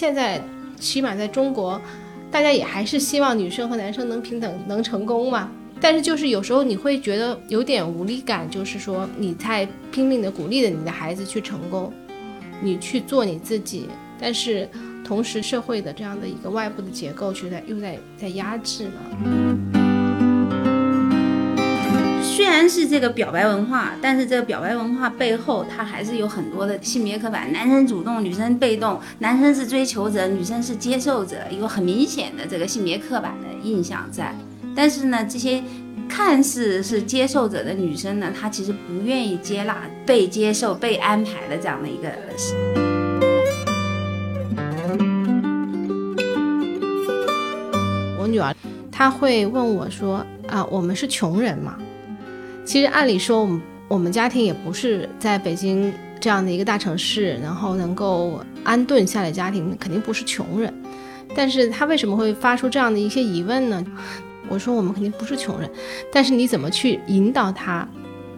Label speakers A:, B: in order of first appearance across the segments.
A: 现在起码在中国，大家也还是希望女生和男生能平等、能成功嘛。但是就是有时候你会觉得有点无力感，就是说你在拼命的鼓励着你的孩子去成功，你去做你自己，但是同时社会的这样的一个外部的结构却在又在在压制嘛。
B: 虽然是这个表白文化，但是这个表白文化背后，它还是有很多的性别刻板，男生主动，女生被动，男生是追求者，女生是接受者，有很明显的这个性别刻板的印象在。但是呢，这些看似是接受者的女生呢，她其实不愿意接纳被接受、被安排的这样的一个。
A: 我女儿，她会问我说：“啊，我们是穷人吗？”其实按理说，我们我们家庭也不是在北京这样的一个大城市，然后能够安顿下来，家庭肯定不是穷人。但是他为什么会发出这样的一些疑问呢？我说我们肯定不是穷人，但是你怎么去引导他，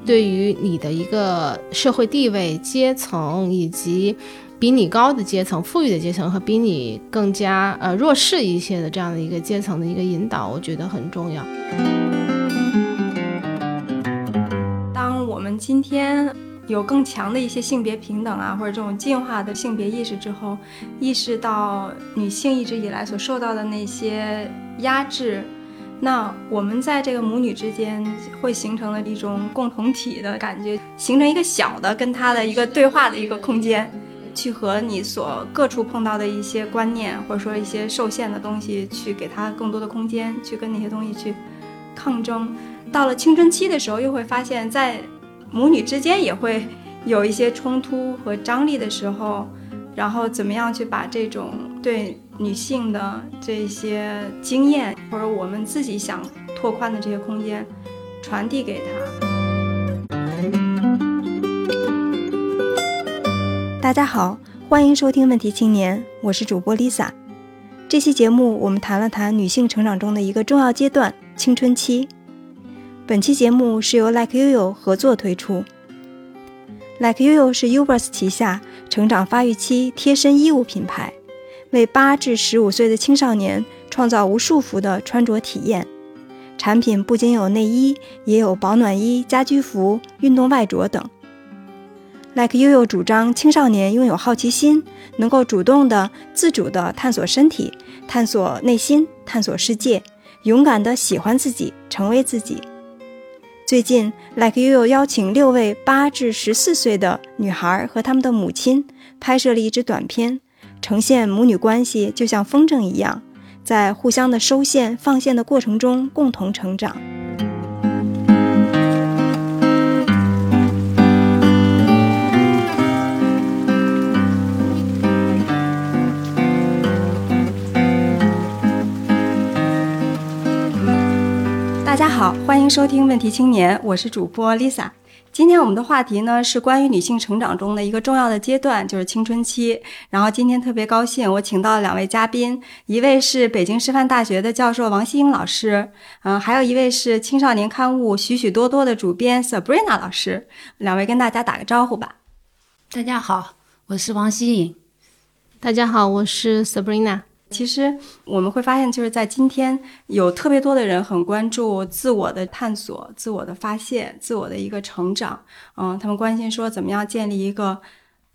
A: 对于你的一个社会地位、阶层，以及比你高的阶层、富裕的阶层和比你更加呃弱势一些的这样的一个阶层的一个引导，我觉得很重要。
C: 们今天有更强的一些性别平等啊，或者这种进化的性别意识之后，意识到女性一直以来所受到的那些压制。那我们在这个母女之间会形成了一种共同体的感觉，形成一个小的跟她的一个对话的一个空间，去和你所各处碰到的一些观念或者说一些受限的东西，去给他更多的空间，去跟那些东西去抗争。到了青春期的时候，又会发现，在母女之间也会有一些冲突和张力的时候，然后怎么样去把这种对。女性的这些经验，或者我们自己想拓宽的这些空间，传递给她。
D: 大家好，欢迎收听《问题青年》，我是主播 Lisa。这期节目我们谈了谈女性成长中的一个重要阶段——青春期。本期节目是由 Like YoYo 合作推出。Like YoYo 是 Ubers 旗下成长发育期贴身衣物品牌。为八至十五岁的青少年创造无束缚的穿着体验，产品不仅有内衣，也有保暖衣、家居服、运动外着等。Like YoYo 主张青少年拥有好奇心，能够主动的、自主的探索身体、探索内心、探索世界，勇敢的喜欢自己，成为自己。最近，Like You 邀请六位八至十四岁的女孩和他们的母亲拍摄了一支短片。呈现母女关系就像风筝一样，在互相的收线放线的过程中共同成长。
C: 大家好，欢迎收听《问题青年》，我是主播 Lisa。今天我们的话题呢是关于女性成长中的一个重要的阶段，就是青春期。然后今天特别高兴，我请到了两位嘉宾，一位是北京师范大学的教授王希英老师，嗯，还有一位是青少年刊物许许多多的主编 Sabrina 老师。两位跟大家打个招呼吧。
B: 大家好，我是王希颖。
A: 大家好，我是 Sabrina。
C: 其实我们会发现，就是在今天有特别多的人很关注自我的探索、自我的发现、自我的一个成长。嗯，他们关心说怎么样建立一个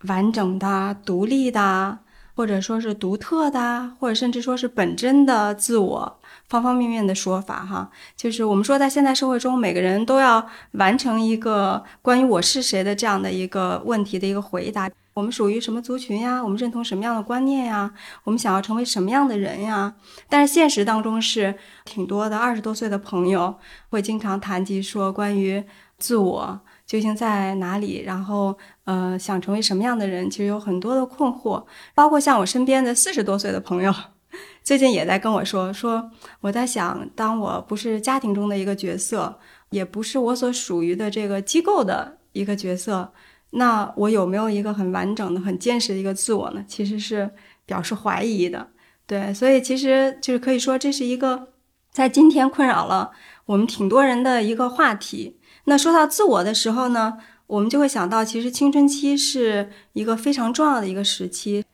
C: 完整的、独立的，或者说是独特的，或者甚至说是本真的自我，方方面面的说法哈。就是我们说，在现代社会中，每个人都要完成一个关于我是谁的这样的一个问题的一个回答。我们属于什么族群呀？我们认同什么样的观念呀？我们想要成为什么样的人呀？但是现实当中是挺多的，二十多岁的朋友会经常谈及说关于自我究竟在哪里，然后呃想成为什么样的人，其实有很多的困惑。包括像我身边的四十多岁的朋友，最近也在跟我说说，我在想，当我不是家庭中的一个角色，也不是我所属于的这个机构的一个角色。那我有没有一个很完整的、很坚实的一个自我呢？其实是表示怀疑的，对，所以其实就是可以说这是一个在今天困扰了我们挺多人的一个话题。那说到自我的时候呢，我们就会想到，其实青春期是一个非常重要的一个时期。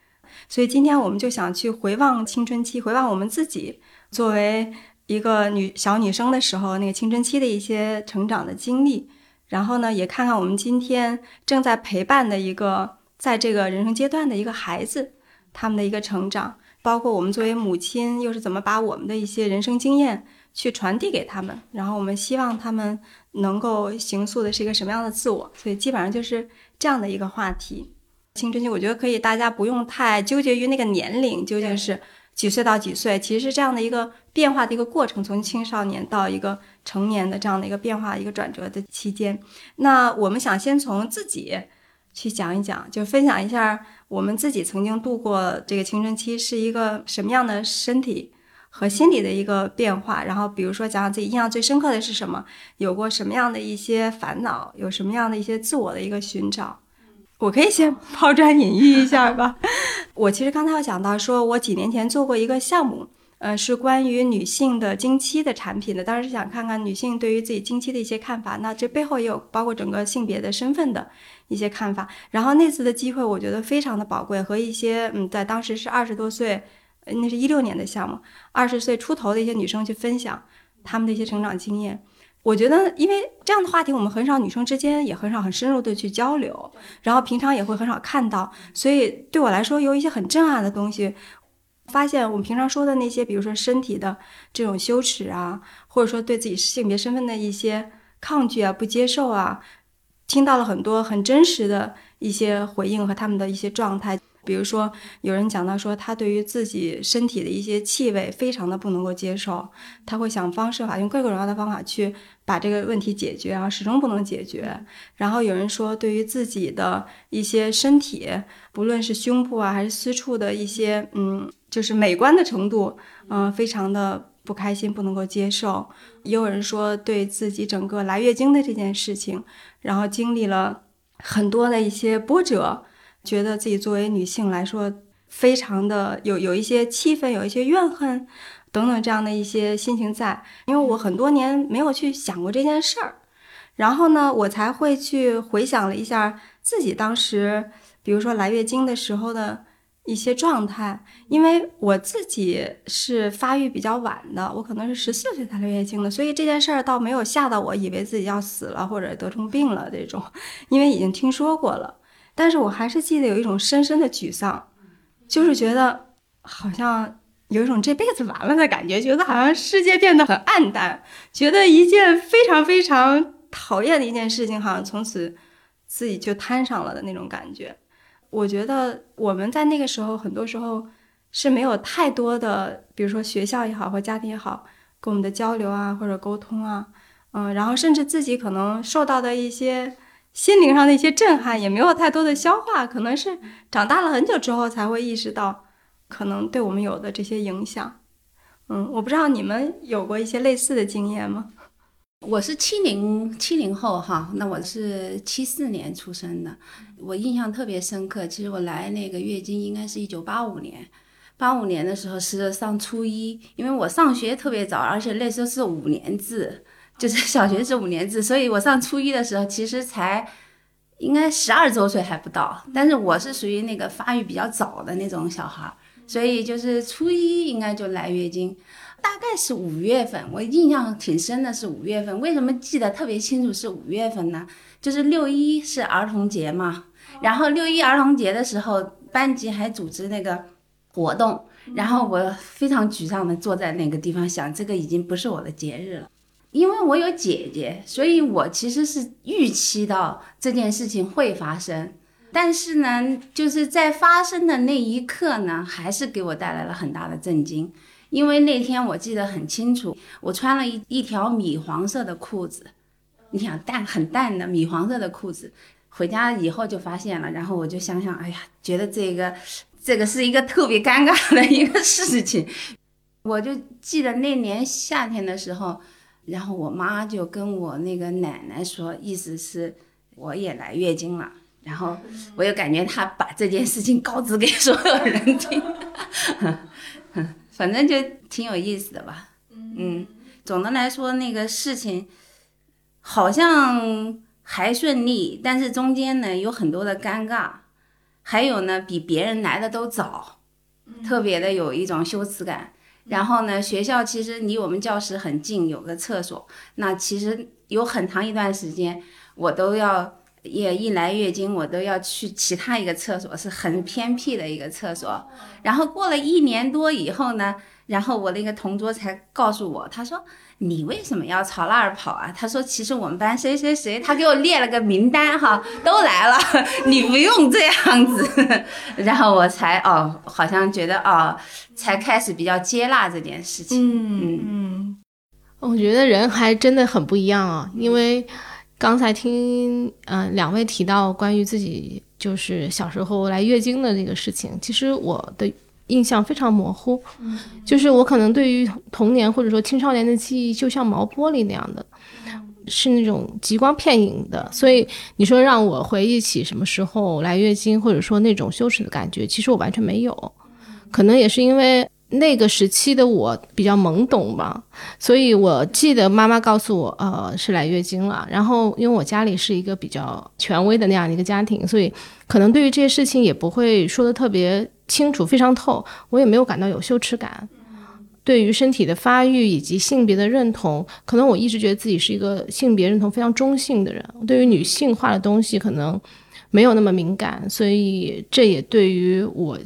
C: 所以今天我们就想去回望青春期，回望我们自己作为一个女小女生的时候，那个青春期的一些成长的经历，然后呢，也看看我们今天正在陪伴的一个在这个人生阶段的一个孩子，他们的一个成长，包括我们作为母亲又是怎么把我们的一些人生经验去传递给他们，然后我们希望他们能够形塑的是一个什么样的自我，所以基本上就是这样的一个话题。青春期，我觉得可以，大家不用太纠结于那个年龄究竟是几岁到几岁，其实是这样的一个变化的一个过程，从青少年到一个成年的这样的一个变化一个转折的期间。那我们想先从自己去讲一讲，就分享一下我们自己曾经度过这个青春期是一个什么样的身体和心理的一个变化，然后比如说讲讲自己印象最深刻的是什么，有过什么样的一些烦恼，有什么样的一些自我的一个寻找。我可以先抛砖引玉一下吧。我其实刚才有讲到，说我几年前做过一个项目，呃，是关于女性的经期的产品的。当时是想看看女性对于自己经期的一些看法。那这背后也有包括整个性别的身份的一些看法。然后那次的机会，我觉得非常的宝贵，和一些嗯，在当时是二十多岁，那是一六年的项目，二十岁出头的一些女生去分享她们的一些成长经验。我觉得，因为这样的话题，我们很少女生之间也很少很深入的去交流，然后平常也会很少看到，所以对我来说有一些很震撼的东西。发现我们平常说的那些，比如说身体的这种羞耻啊，或者说对自己性别身份的一些抗拒啊、不接受啊，听到了很多很真实的一些回应和他们的一些状态。比如说，有人讲到说，他对于自己身体的一些气味非常的不能够接受，他会想方设法用各种各样的方法去把这个问题解决，然后始终不能解决。然后有人说，对于自己的一些身体，不论是胸部啊还是私处的一些，嗯，就是美观的程度，嗯，非常的不开心，不能够接受。也有人说，对自己整个来月经的这件事情，然后经历了很多的一些波折。觉得自己作为女性来说，非常的有有一些气愤，有一些怨恨，等等这样的一些心情在。因为我很多年没有去想过这件事儿，然后呢，我才会去回想了一下自己当时，比如说来月经的时候的一些状态。因为我自己是发育比较晚的，我可能是十四岁才来月经的，所以这件事儿倒没有吓到我，以为自己要死了或者得重病了这种，因为已经听说过了。但是我还是记得有一种深深的沮丧，就是觉得好像有一种这辈子完了的感觉，觉得好像世界变得很暗淡，觉得一件非常非常讨厌的一件事情，好像从此自己就摊上了的那种感觉。我觉得我们在那个时候，很多时候是没有太多的，比如说学校也好，或家庭也好，跟我们的交流啊，或者沟通啊，嗯，然后甚至自己可能受到的一些。心灵上的一些震撼也没有太多的消化，可能是长大了很久之后才会意识到，可能对我们有的这些影响。嗯，我不知道你们有过一些类似的经验吗？
B: 我是七零七零后哈，那我是七四年出生的，我印象特别深刻。其实我来那个月经应该是一九八五年，八五年的时候是上初一，因为我上学特别早，而且那时候是五年制。就是小学是五年制，所以我上初一的时候其实才应该十二周岁还不到，但是我是属于那个发育比较早的那种小孩，所以就是初一应该就来月经，大概是五月份，我印象挺深的是五月份。为什么记得特别清楚是五月份呢？就是六一是儿童节嘛，然后六一儿童节的时候，班级还组织那个活动，然后我非常沮丧的坐在那个地方，想这个已经不是我的节日了。因为我有姐姐，所以我其实是预期到这件事情会发生，但是呢，就是在发生的那一刻呢，还是给我带来了很大的震惊。因为那天我记得很清楚，我穿了一一条米黄色的裤子，你想淡很淡的米黄色的裤子，回家以后就发现了，然后我就想想，哎呀，觉得这个这个是一个特别尴尬的一个事情，我就记得那年夏天的时候。然后我妈就跟我那个奶奶说，意思是我也来月经了。然后我又感觉她把这件事情告知给所有人听，反正就挺有意思的吧。嗯，总的来说那个事情好像还顺利，但是中间呢有很多的尴尬。还有呢，比别人来的都早，特别的有一种羞耻感。然后呢，学校其实离我们教室很近，有个厕所。那其实有很长一段时间，我都要也一来月经，我都要去其他一个厕所，是很偏僻的一个厕所。然后过了一年多以后呢，然后我那个同桌才告诉我，他说。你为什么要朝那儿跑啊？他说，其实我们班谁谁谁，他给我列了个名单哈，都来了，你不用这样子。然后我才哦，好像觉得哦，才开始比较接纳这件事情。
C: 嗯嗯，
A: 我觉得人还真的很不一样啊，因为刚才听嗯两位提到关于自己就是小时候来月经的这个事情，其实我的。印象非常模糊，就是我可能对于童年或者说青少年的记忆，就像毛玻璃那样的，是那种极光片影的。所以你说让我回忆起什么时候来月经，或者说那种羞耻的感觉，其实我完全没有。可能也是因为那个时期的我比较懵懂吧，所以我记得妈妈告诉我，呃，是来月经了。然后因为我家里是一个比较权威的那样的一个家庭，所以可能对于这些事情也不会说的特别。清楚非常透，我也没有感到有羞耻感。对于身体的发育以及性别的认同，可能我一直觉得自己是一个性别认同非常中性的人。对于女性化的东西，可能没有那么敏感，所以这也对于我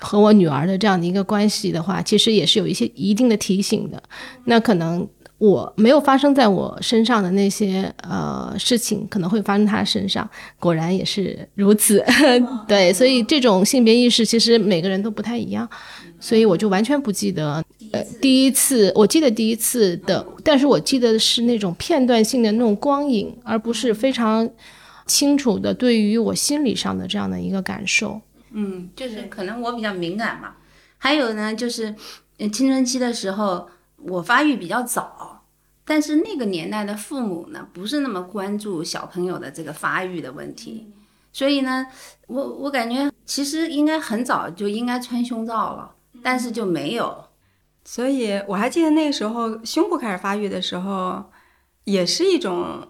A: 和我女儿的这样的一个关系的话，其实也是有一些一定的提醒的。那可能。我没有发生在我身上的那些呃事情，可能会发生他身上，果然也是如此。对，所以这种性别意识其实每个人都不太一样，所以我就完全不记得呃第一次，我记得第一次的，但是我记得是那种片段性的那种光影，而不是非常清楚的对于我心理上的这样的一个感受。
B: 嗯，就是可能我比较敏感嘛，还有呢，就是青春期的时候。我发育比较早，但是那个年代的父母呢，不是那么关注小朋友的这个发育的问题，所以呢，我我感觉其实应该很早就应该穿胸罩了，但是就没有。
C: 所以我还记得那个时候胸部开始发育的时候，也是一种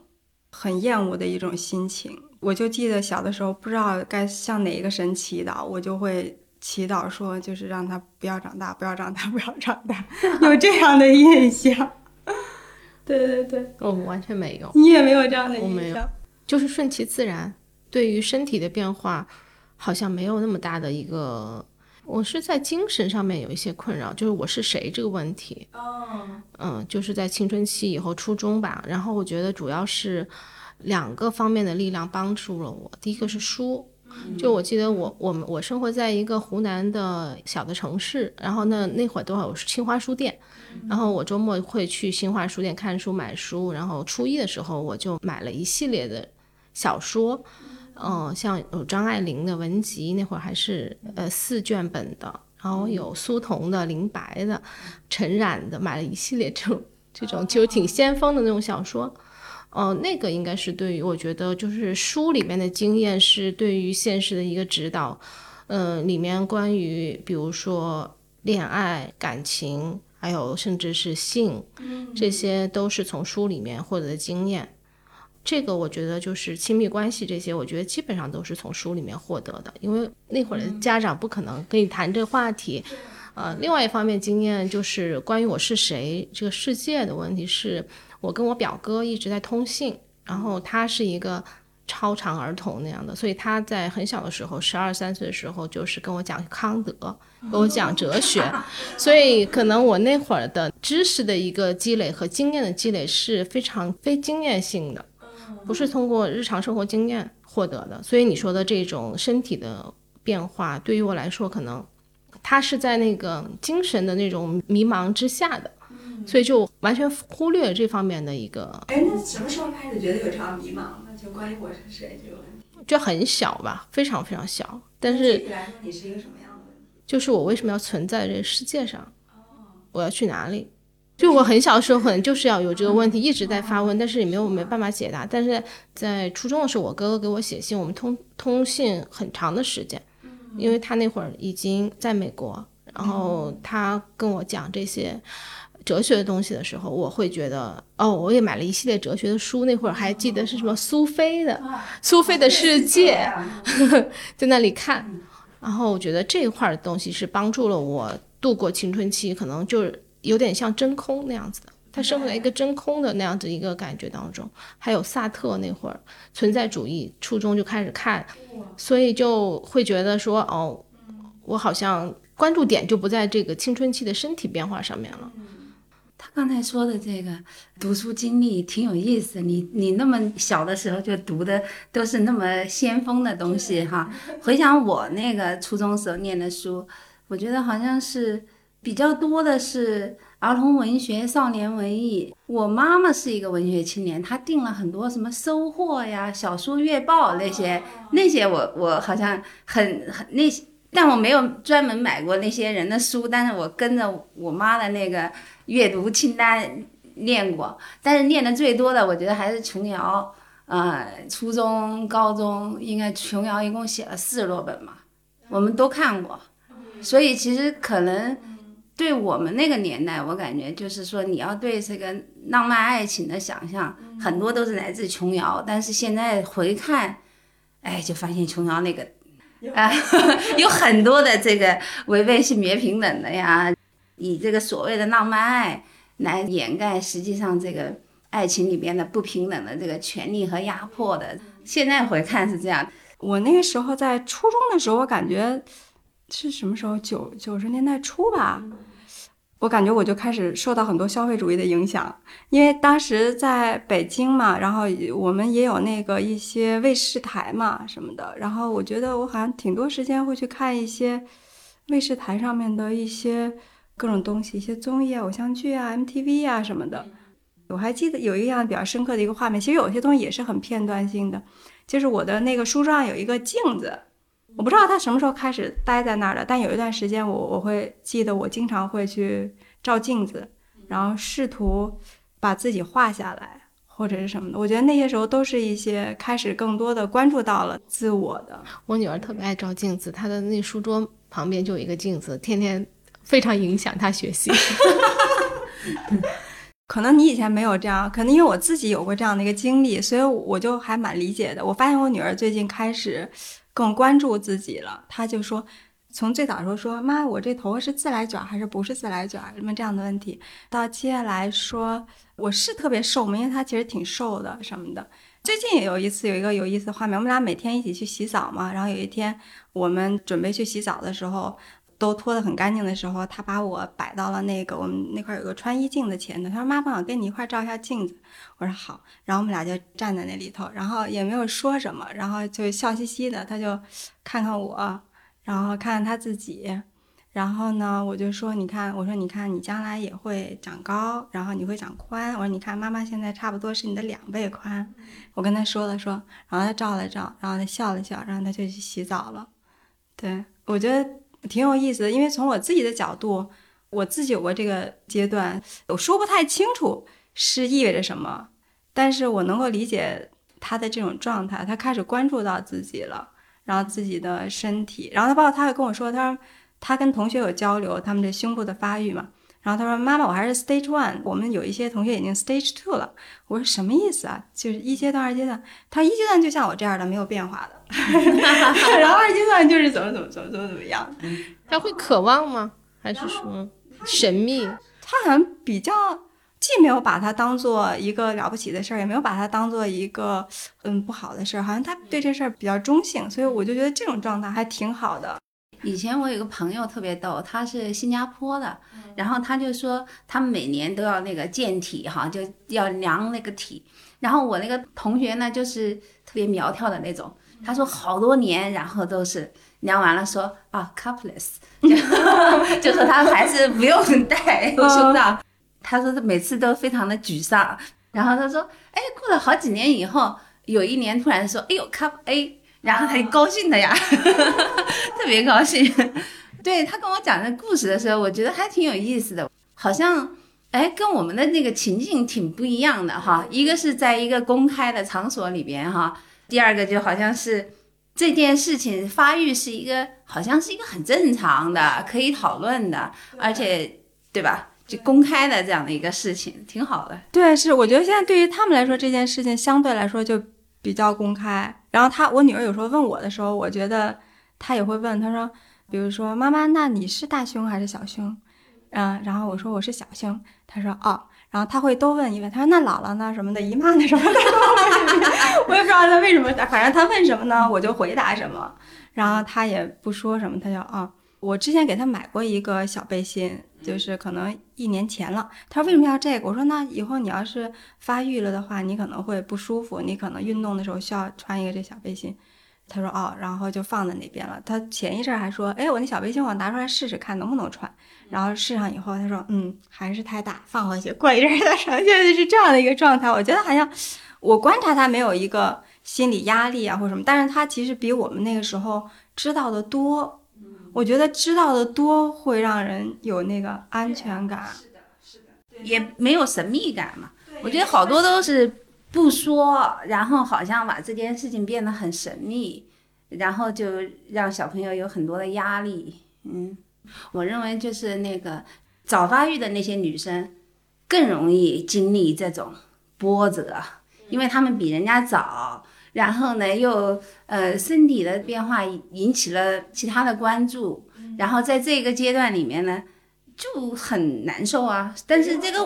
C: 很厌恶的一种心情。我就记得小的时候不知道该向哪一个神祈祷，我就会。祈祷说，就是让他不要长大，不要长大，不要长大，有这样的印象。对 对对，
A: 我完全没有。
C: 你也没有这样的印
A: 象，就是顺其自然。对于身体的变化，好像没有那么大的一个。我是在精神上面有一些困扰，就是我是谁这个问题。
C: 哦。
A: 嗯，就是在青春期以后，初中吧。然后我觉得主要是两个方面的力量帮助了我。第一个是书。就我记得我我们我生活在一个湖南的小的城市，然后呢那会儿都有新华书店，然后我周末会去新华书店看书买书，然后初一的时候我就买了一系列的小说，嗯，像有张爱玲的文集，那会儿还是呃四卷本的，然后有苏童的、林白的、陈冉的，买了一系列这种这种就挺先锋的那种小说。哦，那个应该是对于我觉得就是书里面的经验是对于现实的一个指导，嗯，里面关于比如说恋爱、感情，还有甚至是性，这些都是从书里面获得的经验。这个我觉得就是亲密关系这些，我觉得基本上都是从书里面获得的，因为那会儿的家长不可能跟你谈这话题。呃，另外一方面经验就是关于我是谁这个世界的问题是。我跟我表哥一直在通信，然后他是一个超长儿童那样的，所以他在很小的时候，十二三岁的时候，就是跟我讲康德，跟我讲哲学，所以可能我那会儿的知识的一个积累和经验的积累是非常非经验性的，不是通过日常生活经验获得的。所以你说的这种身体的变化，对于我来说，可能他是在那个精神的那种迷茫之下的。所以就完全忽略了这方面的一个。
C: 哎，那什么时候开始觉得有这样迷茫？那就关于我是谁这个问题。
A: 就很小吧，非常非常小。但是
C: 具体来说，你是一个什么样的问题？
A: 就是我为什么要存在这个世界上？哦。我要去哪里？就我很小的时候，可能就是要有这个问题一直在发问，但是也没有没办法解答。但是在初中的时候，我哥哥给我写信，我们通通信很长的时间，因为他那会儿已经在美国，然后他跟我讲这些。哲学的东西的时候，我会觉得哦，我也买了一系列哲学的书。那会儿还记得是什么苏菲的《苏菲的世界》，在那里看。然后我觉得这一块的东西是帮助了我度过青春期，可能就是有点像真空那样子的。他生活在一个真空的那样子一个感觉当中。还有萨特那会儿存在主义，初中就开始看，所以就会觉得说哦，我好像关注点就不在这个青春期的身体变化上面了。
B: 他刚才说的这个读书经历挺有意思，你你那么小的时候就读的都是那么先锋的东西哈。回想我那个初中时候念的书，我觉得好像是比较多的是儿童文学、少年文艺。我妈妈是一个文学青年，她订了很多什么收获呀、小说月报那些那些，我我好像很很那些。但我没有专门买过那些人的书，但是我跟着我妈的那个阅读清单念过。但是念的最多的，我觉得还是琼瑶。呃，初中、高中应该琼瑶一共写了四十多本嘛，我们都看过。所以其实可能对我们那个年代，我感觉就是说，你要对这个浪漫爱情的想象，很多都是来自琼瑶。但是现在回看，哎，就发现琼瑶那个。啊，有很多的这个违背性别平等的呀，以这个所谓的浪漫爱来掩盖实际上这个爱情里边的不平等的这个权利和压迫的。现在回看是这样。
C: 我那个时候在初中的时候，我感觉是什么时候？九九十年代初吧。我感觉我就开始受到很多消费主义的影响，因为当时在北京嘛，然后我们也有那个一些卫视台嘛什么的，然后我觉得我好像挺多时间会去看一些卫视台上面的一些各种东西，一些综艺啊、偶像剧啊、MTV 啊什么的。我还记得有一样比较深刻的一个画面，其实有些东西也是很片段性的，就是我的那个书桌上有一个镜子。我不知道他什么时候开始待在那儿的，但有一段时间，我我会记得我经常会去照镜子，然后试图把自己画下来或者是什么的。我觉得那些时候都是一些开始更多的关注到了自我的。
A: 我女儿特别爱照镜子，她的那书桌旁边就有一个镜子，天天非常影响她学习。
C: 可能你以前没有这样，可能因为我自己有过这样的一个经历，所以我就还蛮理解的。我发现我女儿最近开始。更关注自己了，他就说，从最早时候说妈，我这头发是自来卷还是不是自来卷，什么这样的问题，到接下来说我是特别瘦吗？因为他其实挺瘦的什么的。最近也有一次有一个有意思的画面，我们俩每天一起去洗澡嘛，然后有一天我们准备去洗澡的时候。都拖得很干净的时候，他把我摆到了那个我们那块有个穿衣镜的前头。他说：“妈妈，我跟你一块照一下镜子。”我说：“好。”然后我们俩就站在那里头，然后也没有说什么，然后就笑嘻嘻的。他就看看我，然后看看他自己。然后呢，我就说：“你看，我说你看，你将来也会长高，然后你会长宽。我说你看，妈妈现在差不多是你的两倍宽。”我跟他说了说，然后他照了照，然后他笑了笑，然后他就去洗澡了。对我觉得。挺有意思的，因为从我自己的角度，我自己有过这个阶段，我说不太清楚是意味着什么，但是我能够理解他的这种状态，他开始关注到自己了，然后自己的身体，然后他包括他还跟我说，他说他跟同学有交流，他们这胸部的发育嘛。然后他说：“妈妈，我还是 stage one，我们有一些同学已经 stage two 了。”我说：“什么意思啊？就是一阶段、二阶段。”他说：“一阶段就像我这样的，没有变化的。然后二阶段就是怎么怎么怎么怎么怎么样。
A: 他会渴望吗？还是说神秘？
C: 他好像比较既没有把它当做一个了不起的事儿，也没有把它当做一个嗯不好的事儿。好像他对这事儿比较中性，所以我就觉得这种状态还挺好的。”
B: 以前我有个朋友特别逗，他是新加坡的，然后他就说他们每年都要那个健体哈，就要量那个体。然后我那个同学呢，就是特别苗条的那种，他说好多年，然后都是量完了说啊，cupless，就说他还是不用戴 胸罩。他说他每次都非常的沮丧。然后他说，哎，过了好几年以后，有一年突然说，哎呦，cup A。然后他就高兴的呀，特别高兴。对他跟我讲这故事的时候，我觉得还挺有意思的，好像哎跟我们的那个情境挺不一样的哈。一个是在一个公开的场所里边哈，第二个就好像是这件事情发育是一个好像是一个很正常的可以讨论的，而且对吧？就公开的这样的一个事情，挺好的。
C: 对，是我觉得现在对于他们来说，这件事情相对来说就比较公开。然后他，我女儿有时候问我的时候，我觉得她也会问，她说，比如说妈妈，那你是大胸还是小胸？嗯，然后我说我是小胸，她说哦，然后她会多问一问，她说那姥姥呢？什么的，姨妈呢？什么的，我也不知道她为什么，反正她问什么呢，我就回答什么，然后她也不说什么，她就啊。我之前给他买过一个小背心，就是可能一年前了。他说为什么要这个？我说那以后你要是发育了的话，你可能会不舒服，你可能运动的时候需要穿一个这小背心。他说哦，然后就放在那边了。他前一阵还说，哎，我那小背心我拿出来试试看能不能穿。然后试上以后，他说嗯，还是太大，放回去。过一阵他穿。现在是这样的一个状态。我觉得好像我观察他没有一个心理压力啊或什么，但是他其实比我们那个时候知道的多。我觉得知道的多会让人有那个安全感，
B: 是的，是的，也没有神秘感嘛。我觉得好多都是不说，然后好像把这件事情变得很神秘，然后就让小朋友有很多的压力。嗯，我认为就是那个早发育的那些女生更容易经历这种波折，因为她们比人家早。然后呢，又呃身体的变化引起了其他的关注，然后在这个阶段里面呢，就很难受啊。但是这个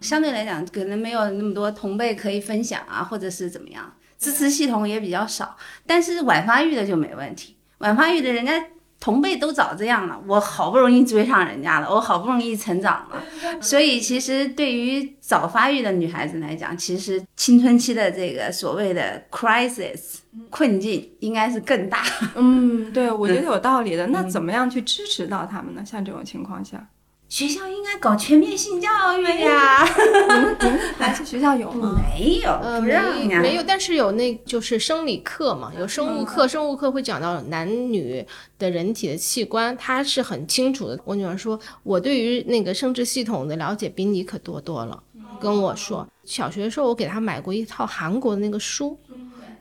B: 相对来讲，可能没有那么多同辈可以分享啊，或者是怎么样，支持系统也比较少。但是晚发育的就没问题，晚发育的人家。同辈都早这样了，我好不容易追上人家了，我好不容易成长了，所以其实对于早发育的女孩子来讲，其实青春期的这个所谓的 crisis 困境应该是更大。
C: 嗯，对，我觉得有道理的。那怎么样去支持到他们呢？像这种情况下？
B: 学校应该搞全面性教育呀！
C: 你们你们孩子学校有吗？
B: 没有，
A: 呃，没没有，但是有那就是生理课嘛，有生物课，生物课会讲到男女的人体的器官，他是很清楚的。我女儿说，我对于那个生殖系统的了解比你可多多了。跟我说，小学的时候我给他买过一套韩国的那个书，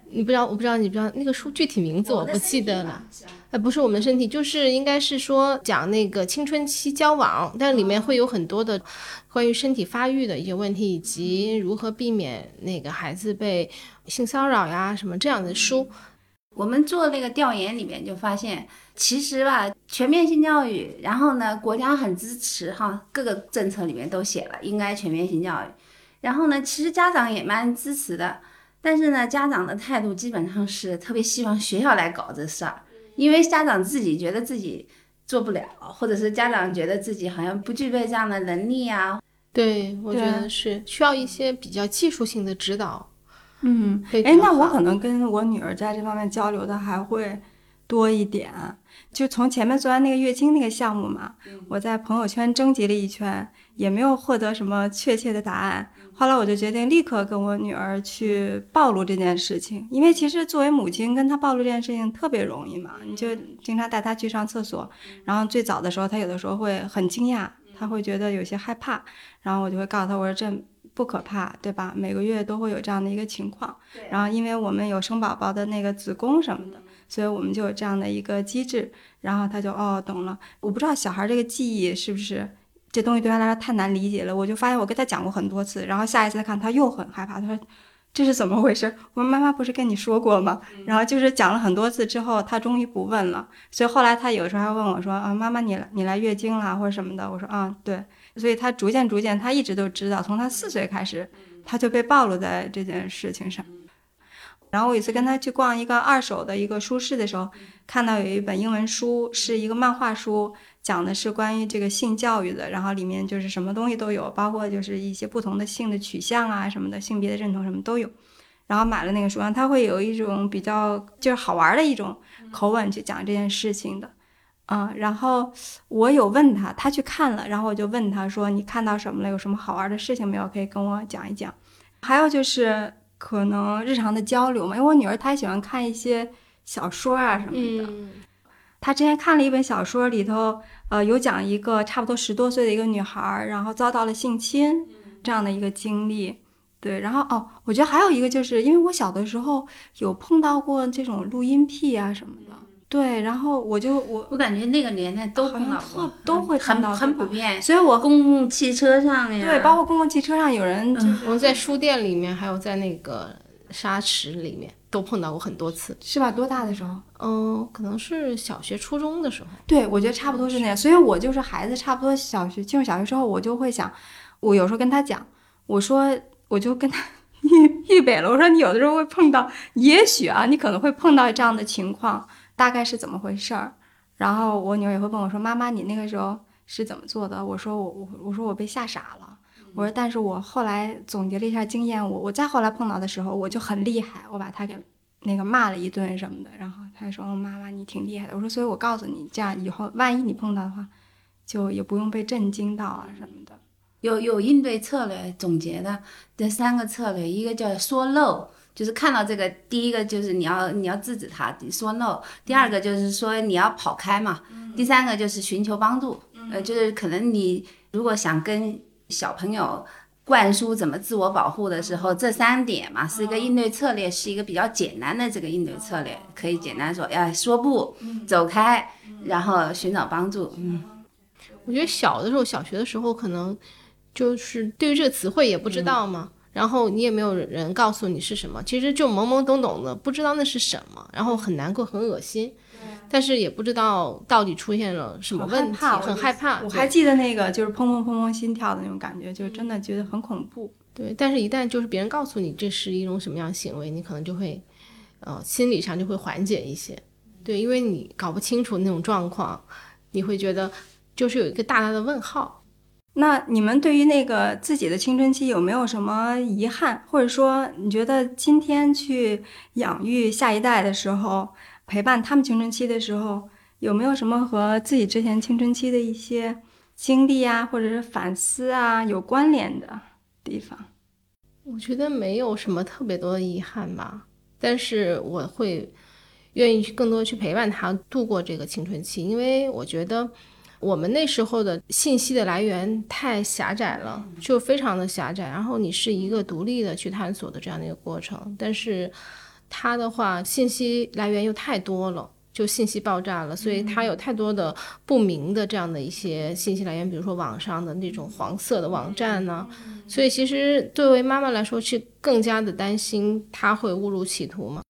A: 你不知道，我不知道你不知道那个书具体名字我不记得了。呃，不是我们的身体，就是应该是说讲那个青春期交往，但里面会有很多的关于身体发育的一些问题，以及如何避免那个孩子被性骚扰呀什么这样的书。
B: 我们做那个调研里面就发现，其实吧，全面性教育，然后呢，国家很支持哈，各个政策里面都写了应该全面性教育，然后呢，其实家长也蛮支持的，但是呢，家长的态度基本上是特别希望学校来搞这事儿。因为家长自己觉得自己做不了，或者是家长觉得自己好像不具备这样的能力啊。
A: 对，我觉得是需要一些比较技术性的指导。
C: 嗯，哎，那我可能跟我女儿在这方面交流的还会多一点。就从前面做完那个月经那个项目嘛，我在朋友圈征集了一圈，也没有获得什么确切的答案。后来我就决定立刻跟我女儿去暴露这件事情，因为其实作为母亲跟她暴露这件事情特别容易嘛，你就经常带她去上厕所，然后最早的时候她有的时候会很惊讶，她会觉得有些害怕，然后我就会告诉她我说这不可怕，对吧？每个月都会有这样的一个情况，然后因为我们有生宝宝的那个子宫什么的，所以我们就有这样的一个机制，然后她就哦懂了。我不知道小孩这个记忆是不是。这东西对他来说太难理解了，我就发现我跟他讲过很多次，然后下一次看他又很害怕，他说这是怎么回事？我说妈妈不是跟你说过吗？然后就是讲了很多次之后，他终于不问了。所以后来他有时候还问我说啊，妈妈你你来月经了或者什么的？我说啊对。所以他逐渐逐渐，他一直都知道，从他四岁开始，他就被暴露在这件事情上。然后我有一次跟他去逛一个二手的一个书市的时候，看到有一本英文书，是一个漫画书。讲的是关于这个性教育的，然后里面就是什么东西都有，包括就是一些不同的性的取向啊什么的，性别的认同什么都有。然后买了那个书，然后他会有一种比较就是好玩的一种口吻去讲这件事情的，嗯。然后我有问他，他去看了，然后我就问他说：“你看到什么了？有什么好玩的事情没有？可以跟我讲一讲。”还有就是可能日常的交流嘛，因为我女儿她喜欢看一些小说啊什么的。她之前看了一本小说，里头呃有讲一个差不多十多岁的一个女孩，然后遭到了性侵这样的一个经历。对，然后哦，我觉得还有一个就是因为我小的时候有碰到过这种录音癖啊什么的，对，然后我就我
B: 我感觉那个年代都碰到过
C: 好像特，都会碰到
B: 很很普遍。
C: 所以我
B: 公共汽车上呀，
C: 对，包括公共汽车上有人 就是
A: 我们在书店里面，还有在那个沙池里面都碰到过很多次。
C: 是吧？多大的时候？
A: 嗯，可能是小学、初中的时候。
C: 对，我觉得差不多是那样。所以我就是孩子，差不多小学进入小学之后，我就会想，我有时候跟他讲，我说我就跟他预预备了，我说你有的时候会碰到，也许啊，你可能会碰到这样的情况，大概是怎么回事儿。然后我女儿也会问我说：“妈妈，你那个时候是怎么做的？”我说：“我我我说我被吓傻了。”我说：“但是我后来总结了一下经验，我我再后来碰到的时候，我就很厉害，我把他给那个骂了一顿什么的。然后他说：‘嗯妈妈，你挺厉害的。’我说：‘所以我告诉你，这样以后万一你碰到的话，就也不用被震惊到啊什么的。’
B: 有有应对策略总结的这三个策略，一个叫说 no，就是看到这个，第一个就是你要你要制止他说 no，第二个就是说你要跑开嘛，第三个就是寻求帮助，呃，就是可能你如果想跟小朋友。灌输怎么自我保护的时候，这三点嘛是一个应对策略，是一个比较简单的这个应对策略，可以简单说，哎说不，走开，然后寻找帮助。嗯，
A: 我觉得小的时候，小学的时候，可能就是对于这个词汇也不知道嘛，然后你也没有人告诉你是什么，其实就懵懵懂懂的，不知道那是什么，然后很难过，很恶心，但是也不知道到底出现了什么问题，
C: 很
A: 很害怕。
C: 我还记得那个就是砰砰砰砰心跳的那种感觉，就真的觉得很恐怖。
A: 对，但是一旦就是别人告诉你这是一种什么样的行为，你可能就会，呃，心理上就会缓解一些。对，因为你搞不清楚那种状况，你会觉得就是有一个大大的问号。
C: 那你们对于那个自己的青春期有没有什么遗憾，或者说你觉得今天去养育下一代的时候，陪伴他们青春期的时候，有没有什么和自己之前青春期的一些经历啊，或者是反思啊有关联的地方？
A: 我觉得没有什么特别多的遗憾吧，但是我会愿意去更多去陪伴他度过这个青春期，因为我觉得我们那时候的信息的来源太狭窄了，就非常的狭窄。然后你是一个独立的去探索的这样的一个过程，但是他的话信息来源又太多了。就信息爆炸了，所以它有太多的不明的这样的一些信息来源，比如说网上的那种黄色的网站呢、所以其实作为妈妈来说，是更加的担心他会误入歧途嘛。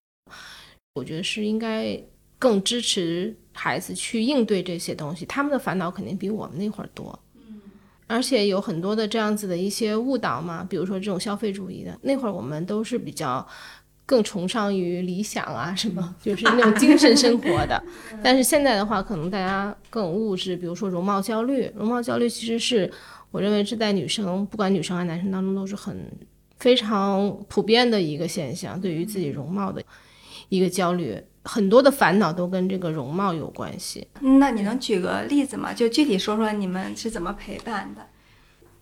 A: 我觉得是应该更支持孩子去应对这些东西，他们的烦恼肯定比我们那会儿多。而且有很多的这样子的一些误导嘛，比如说这种消费主义的，那会儿我们都是比较更崇尚于理想啊什么，就是那种精神生活的。但是现在的话，可能大家更物质，比如说容貌焦虑，容貌焦虑其实是我认为是在女生，不管女生还是男生当中都是很非常普遍的一个现象，对于自己容貌的一个焦虑，很多的烦恼都跟这个容貌有关系。
C: 那你能举个例子吗？就具体说说你们是怎么陪伴的？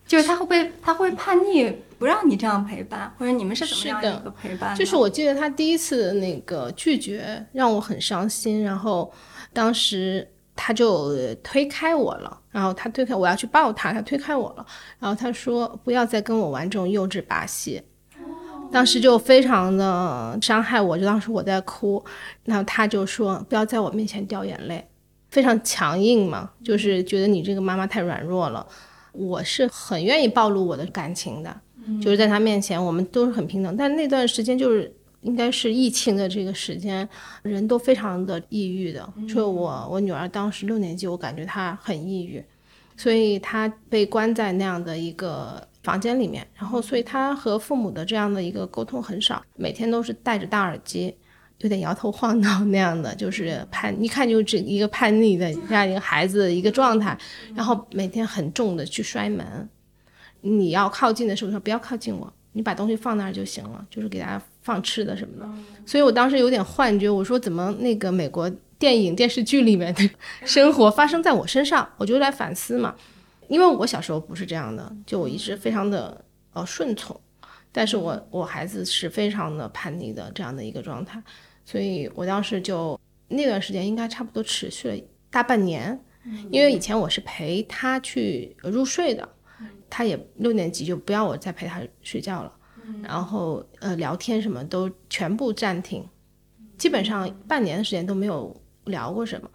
C: 就是他会不会他会叛逆，不让你这样陪伴，或者你们是怎么样
A: 的
C: 一个陪伴？
A: 就是我记得他第一次那个拒绝让我很伤心，然后当时他就呃推开我了，然后他推开我要去抱他，他推开我了，然后他说不要再跟我玩这种幼稚把戏。当时就非常的伤害我，就当时我在哭，然后他就说不要在我面前掉眼泪，非常强硬嘛，就是觉得你这个妈妈太软弱了。我是很愿意暴露我的感情的，就是在他面前我们都是很平等。但那段时间就是应该是疫情的这个时间，人都非常的抑郁的。所以我我女儿当时六年级，我感觉她很抑郁，所以他被关在那样的一个房间里面，然后所以他和父母的这样的一个沟通很少，每天都是戴着大耳机。有点摇头晃脑那样的，就是叛，一看就是一个叛逆的这样一个孩子的一个状态，然后每天很重的去摔门，你要靠近的时候说不要靠近我，你把东西放那儿就行了，就是给大家放吃的什么的。所以我当时有点幻觉，我说怎么那个美国电影电视剧里面的 生活发生在我身上，我就来反思嘛，因为我小时候不是这样的，就我一直非常的呃顺从，但是我我孩子是非常的叛逆的这样的一个状态。所以我当时就那段时间应该差不多持续了大半年，因为以前我是陪他去入睡的，他也六年级就不要我再陪他睡觉了，然后呃聊天什么都全部暂停，基本上半年的时间都没有聊过什么。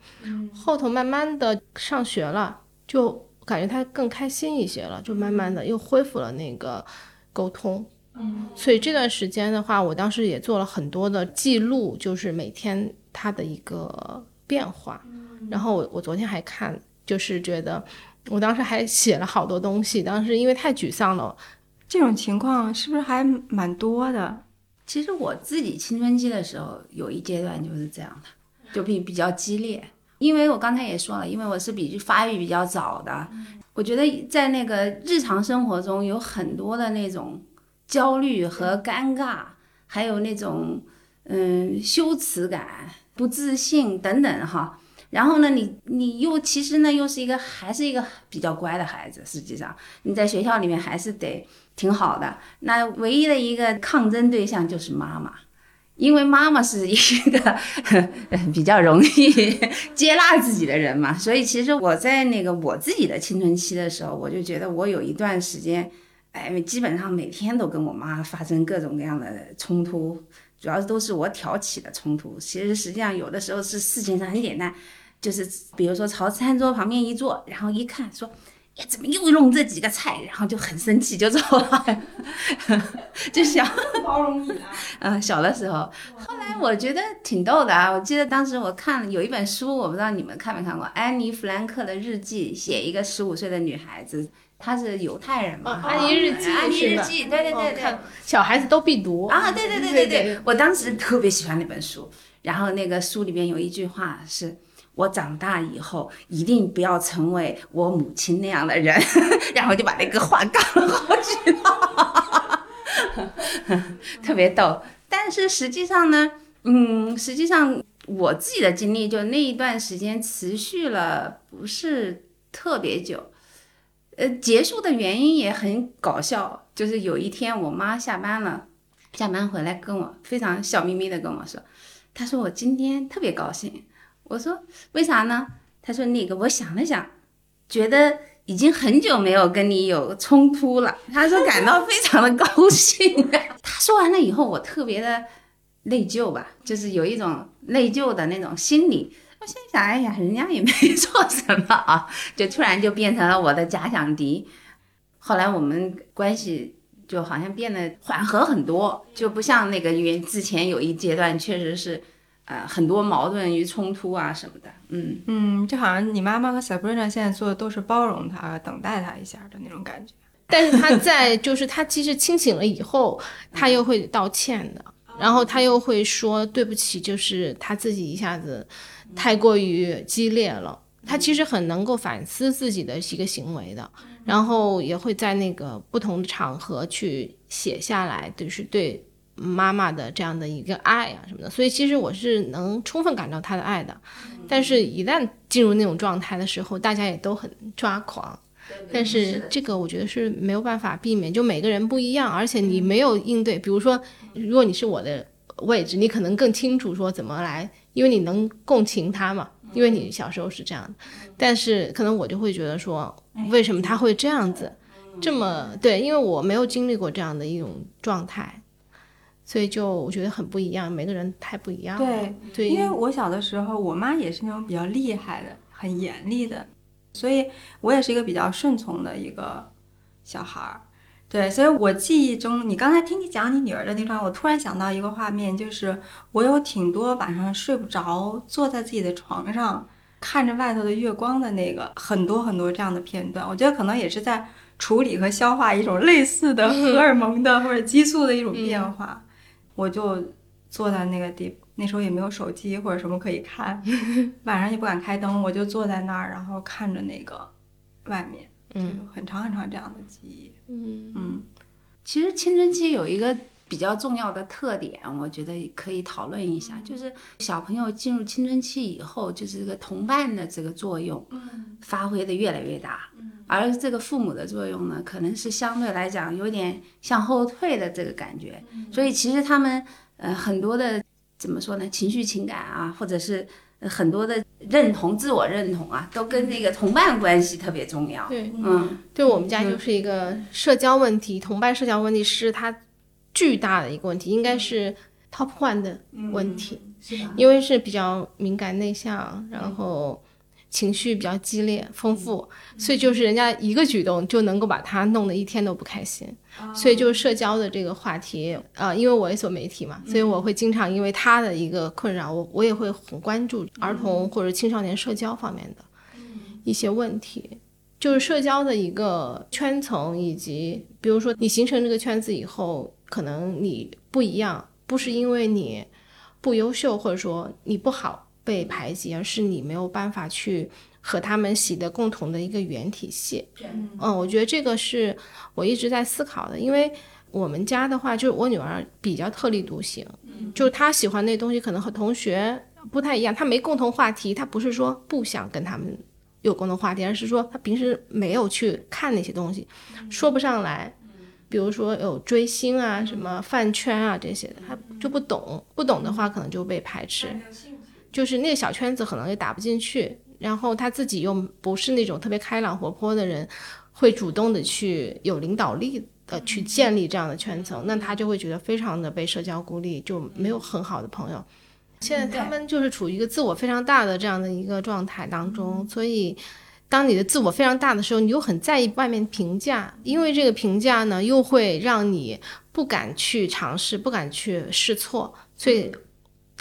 A: 后头慢慢的上学了，就感觉他更开心一些了，就慢慢的又恢复了那个沟通。嗯，所以这段时间的话，我当时也做了很多的记录，就是每天他的一个变化。然后我我昨天还看，就是觉得我当时还写了好多东西，当时因为太沮丧了。
C: 这种情况是不是还蛮多的？
B: 其实我自己青春期的时候有一阶段就是这样的，就比比较激烈。因为我刚才也说了，因为我是比发育比较早的，我觉得在那个日常生活中有很多的那种焦虑和尴尬，还有那种嗯羞耻感、不自信等等哈。然后呢，你你又其实呢又是一个还是一个比较乖的孩子，实际上你在学校里面还是得挺好的。那唯一的一个抗争对象就是妈妈，因为妈妈是一个 比较容易 接纳自己的人嘛。所以其实我在那个我自己的青春期的时候，我就觉得我有一段时间，哎，基本上每天都跟我妈发生各种各样的冲突，主要都是我挑起的冲突。其实实际上有的时候是事情上很简单。就是比如说朝餐桌旁边一坐，然后一看说，呀怎么又弄这几个菜，然后就很生气就走了，就小
C: 包容你
B: 嗯，小的时候，后来我觉得挺逗的啊。我记得当时我看有一本书，我不知道你们看没看过，安妮弗兰克的日记，写一个十五岁的女孩子，她是犹太人嘛。
A: 安妮日记，
B: 安妮日记，对对对对，
A: 小孩子都必读
B: 啊，对对对对对，我当时特别喜欢那本书，然后那个书里面有一句话是。我长大以后一定不要成为我母亲那样的人，然后就把那个话杠了好几道，特别逗。但是实际上呢，嗯，实际上我自己的经历就那一段时间持续了不是特别久，呃，结束的原因也很搞笑，就是有一天我妈下班了，下班回来跟我非常笑眯眯的跟我说，她说我今天特别高兴。我说为啥呢？他说那个，我想了想，觉得已经很久没有跟你有冲突了。他说感到非常的高兴。他说完了以后，我特别的内疚吧，就是有一种内疚的那种心理。我心想，哎呀，人家也没 做什么啊，就突然就变成了我的假想敌。后来我们关系就好像变得缓和很多，就不像那个原之前有一阶段，确实是。呃，很多矛盾与冲突啊什么的，嗯
C: 嗯，就好像你妈妈和 Sabrina 现在做的都是包容他、等待他一下的那种感觉。
A: 但是他在就是他其实清醒了以后，他又会道歉的，然后他又会说对不起，就是他自己一下子太过于激烈了。他其实很能够反思自己的一个行为的，然后也会在那个不同的场合去写下来，就是对。妈妈的这样的一个爱啊什么的，所以其实我是能充分感到他的爱的，但是一旦进入那种状态的时候，大家也都很抓狂。但是这个我觉得是没有办法避免，就每个人不一样，而且你没有应对。比如说，如果你是我的位置，你可能更清楚说怎么来，因为你能共情他嘛，因为你小时候是这样的。但是可能我就会觉得说，为什么他会这样子，这么对？因为我没有经历过这样的一种状态。所以就我觉得很不一样，每个人太不一样
C: 了。对，因为我小的时候，我妈也是那种比较厉害的、很严厉的，所以我也是一个比较顺从的一个小孩儿。对，所以我记忆中，你刚才听你讲你女儿的那段，我突然想到一个画面，就是我有挺多晚上睡不着，坐在自己的床上看着外头的月光的那个很多很多这样的片段。我觉得可能也是在处理和消化一种类似的 荷尔蒙的或者激素的一种变化。我就坐在那个地，那时候也没有手机或者什么可以看，晚上也不敢开灯，我就坐在那儿，然后看着那个外面，嗯，很长很长这样的记忆，嗯嗯。
B: 其实青春期有一个比较重要的特点，我觉得可以讨论一下，就是小朋友进入青春期以后，就是这个同伴的这个作用，发挥的越来越大，而这个父母的作用呢，可能是相对来讲有点向后退的这个感觉，所以其实他们呃很多的怎么说呢，情绪情感啊，或者是很多的认同、自我认同啊，都跟那个同伴关系特别重要。
A: 对，
B: 嗯，
A: 对我们家就是一个社交问题，同伴社交问题是它巨大的一个问题，应该是 top one 的问题。因为是比较敏感内向，然后情绪比较激烈丰富，所以就是人家一个举动就能够把他弄得一天都不开心。所以就是社交的这个话题，呃，因为我也做媒体嘛，所以我会经常因为他的一个困扰，我我也会很关注儿童或者青少年社交方面的一些问题。就是社交的一个圈层，以及比如说你形成这个圈子以后，可能你不一样，不是因为你不优秀，或者说你不好被排挤，而是你没有办法去和他们习得共同的一个语言体系。嗯，我觉得这个是我一直在思考的，因为我们家的话，就是我女儿比较特立独行，就是她喜欢那东西可能和同学不太一样，她没共同话题，她不是说不想跟他们。有共同话题，而是说他平时没有去看那些东西，说不上来。比如说有追星啊、什么饭圈啊这些的，他就不懂。不懂的话，可能就被排斥，就是那个小圈子可能也打不进去。然后他自己又不是那种特别开朗活泼的人，会主动的去有领导力的去建立这样的圈层，那他就会觉得非常的被社交孤立，就没有很好的朋友。现在他们就是处于一个自我非常大的这样的一个状态当中，所以当你的自我非常大的时候，你又很在意外面评价，因为这个评价呢，又会让你不敢去尝试，不敢去试错，所以。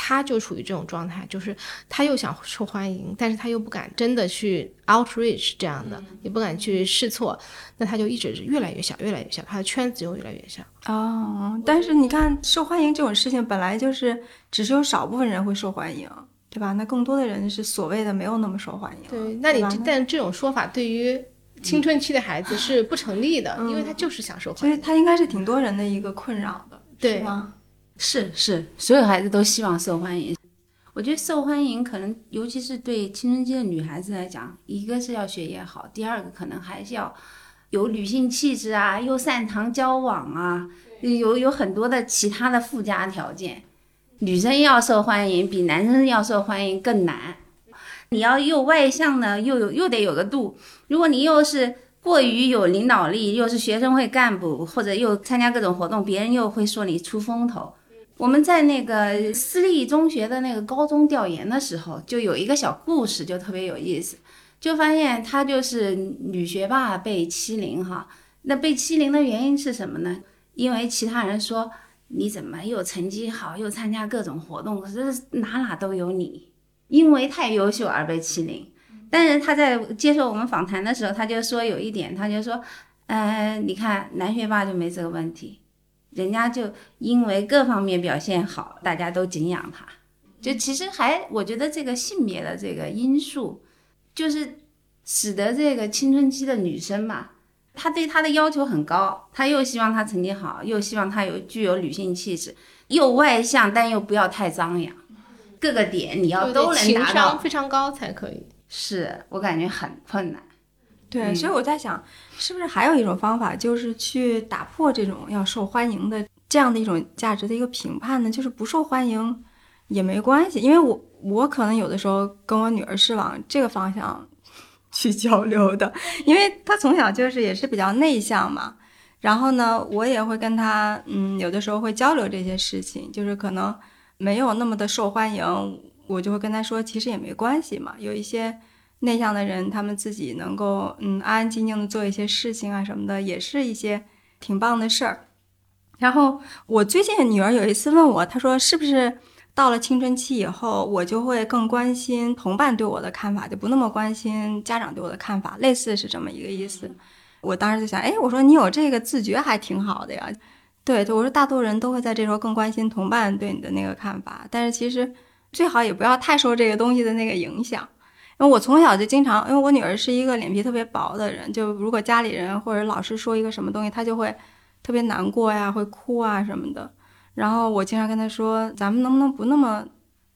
A: 他就处于这种状态，就是他又想受欢迎，但是他又不敢真的去 outreach 这样的，也不敢去试错，那他就一直是越来越小，越来越小，他的圈子又越来越小。
C: 哦，但是你看，受欢迎这种事情本来就是只是有少部分人会受欢迎，对吧？那更多的人是所谓的没有那么受欢迎。
A: 对，那你但这种说法对于青春期的孩子是不成立的，因为他就是想受欢迎，
C: 所以他应该是挺多人的一个困扰的，
A: 对
C: 吗？
B: 是是，所有孩子都希望受欢迎。我觉得受欢迎可能，尤其是对青春期的女孩子来讲，一个是要学业好，第二个可能还是要有女性气质啊，又擅长交往啊，有有很多的其他的附加条件。女生要受欢迎，比男生要受欢迎更难。你要又外向呢，又有又得有个度。如果你又是过于有领导力，又是学生会干部，或者又参加各种活动，别人又会说你出风头。我们在那个私立中学的那个高中调研的时候，就有一个小故事，就特别有意思。就发现他就是女学霸被欺凌哈，那被欺凌的原因是什么呢？因为其他人说你怎么又成绩好，又参加各种活动，可是哪哪都有你，因为太优秀而被欺凌。但是他在接受我们访谈的时候，他就说有一点，他就说，呃，你看男学霸就没这个问题。人家就因为各方面表现好，大家都敬仰他。就其实还，我觉得这个性别的这个因素，就是使得这个青春期的女生嘛，她对他的要求很高，他又希望她成绩好，又希望她有具有女性气质，又外向，但又不要太张扬，各个点你要都能达到，
A: 非常高才可以。
B: 是我感觉很困难。
C: 对，所以我在想，是不是还有一种方法，就是去打破这种要受欢迎的这样的一种价值的一个评判呢？就是不受欢迎也没关系，因为我我可能有的时候跟我女儿是往这个方向去交流的，因为他从小就是也是比较内向嘛。然后呢，我也会跟他，嗯，有的时候会交流这些事情，就是可能没有那么的受欢迎，我就会跟他说，其实也没关系嘛，有一些。内向的人，他们自己能够嗯安安静静的做一些事情啊什么的，也是一些挺棒的事儿。然后我最近女儿有一次问我，她说是不是到了青春期以后，我就会更关心同伴对我的看法，就不那么关心家长对我的看法，类似是这么一个意思。我当时就想，哎，我说你有这个自觉还挺好的呀。对，我说大多人都会在这时候更关心同伴对你的那个看法，但是其实最好也不要太受这个东西的那个影响。因为我从小就经常，因为我女儿是一个脸皮特别薄的人，就如果家里人或者老师说一个什么东西，她就会特别难过呀，会哭啊什么的。然后我经常跟他说：“咱们能不能不那么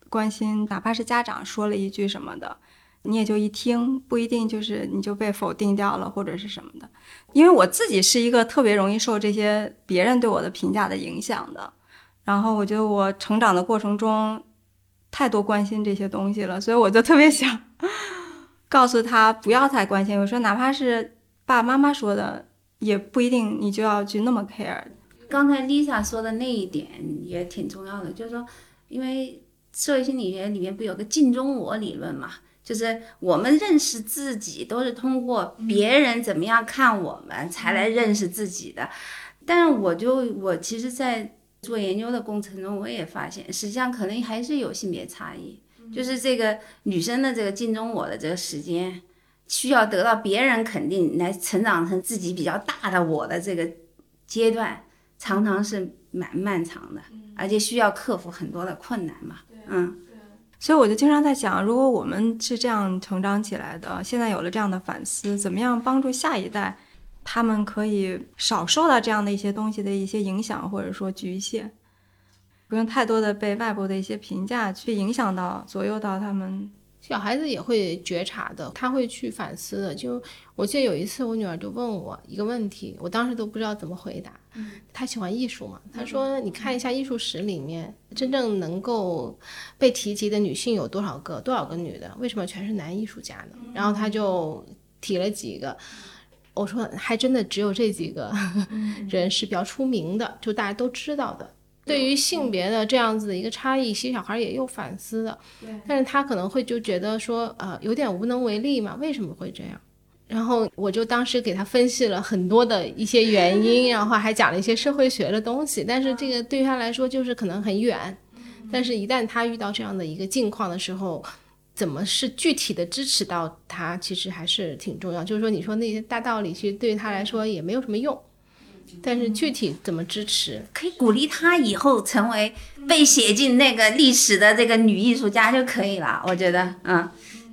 C: 关心？哪怕是家长说了一句什么的，你也就一听，不一定就是你就被否定掉了或者是什么的。因为我自己是一个特别容易受这些别人对我的评价的影响的。然后我觉得我成长的过程中。”太多关心这些东西了，所以我就特别想 告诉他不要太关心。我说，哪怕是爸爸妈妈说的，也不一定你就要去那么 care。
B: 刚才 Lisa 说的那一点也挺重要的，就是说，因为社会心理学里面不有个镜中我理论嘛？就是我们认识自己都是通过别人怎么样看我们才来认识自己的。但是我就我其实，在做研究的过程中，我也发现，实际上可能还是有性别差异。就是这个女生的这个镜中我的这个时间，需要得到别人肯定来成长成自己比较大的我的这个阶段，常常是蛮漫长的，而且需要克服很多的困难嘛。嗯。
C: 所以我就经常在想，如果我们是这样成长起来的，现在有了这样的反思，怎么样帮助下一代，他们可以少受到这样的一些东西的一些影响，或者说局限，不用太多的被外部的一些评价去影响到、左右到他们。
A: 小孩子也会觉察的，他会去反思的。就我记得有一次，我女儿就问我一个问题，我当时都不知道怎么回答。嗯，她喜欢艺术嘛？她说：“你看一下艺术史里面，真正能够被提及的女性有多少个？多少个女的？为什么全是男艺术家呢？”然后她就提了几个，我说：“还真的只有这几个 人是比较出名的，就大家都知道的。”对于性别的这样子的一个差异，其实小孩也有反思的，但是他可能会就觉得说，呃，有点无能为力嘛，为什么会这样？然后我就当时给他分析了很多的一些原因，然后还讲了一些社会学的东西，但是这个对于他来说就是可能很远，但是一旦他遇到这样的一个境况的时候，怎么是具体的支持到他，其实还是挺重要。就是说，你说那些大道理，其实对于他来说也没有什么用。但是具体怎么支持？
B: 可以鼓励她以后成为被写进那个历史的这个女艺术家就可以了。我觉得，嗯，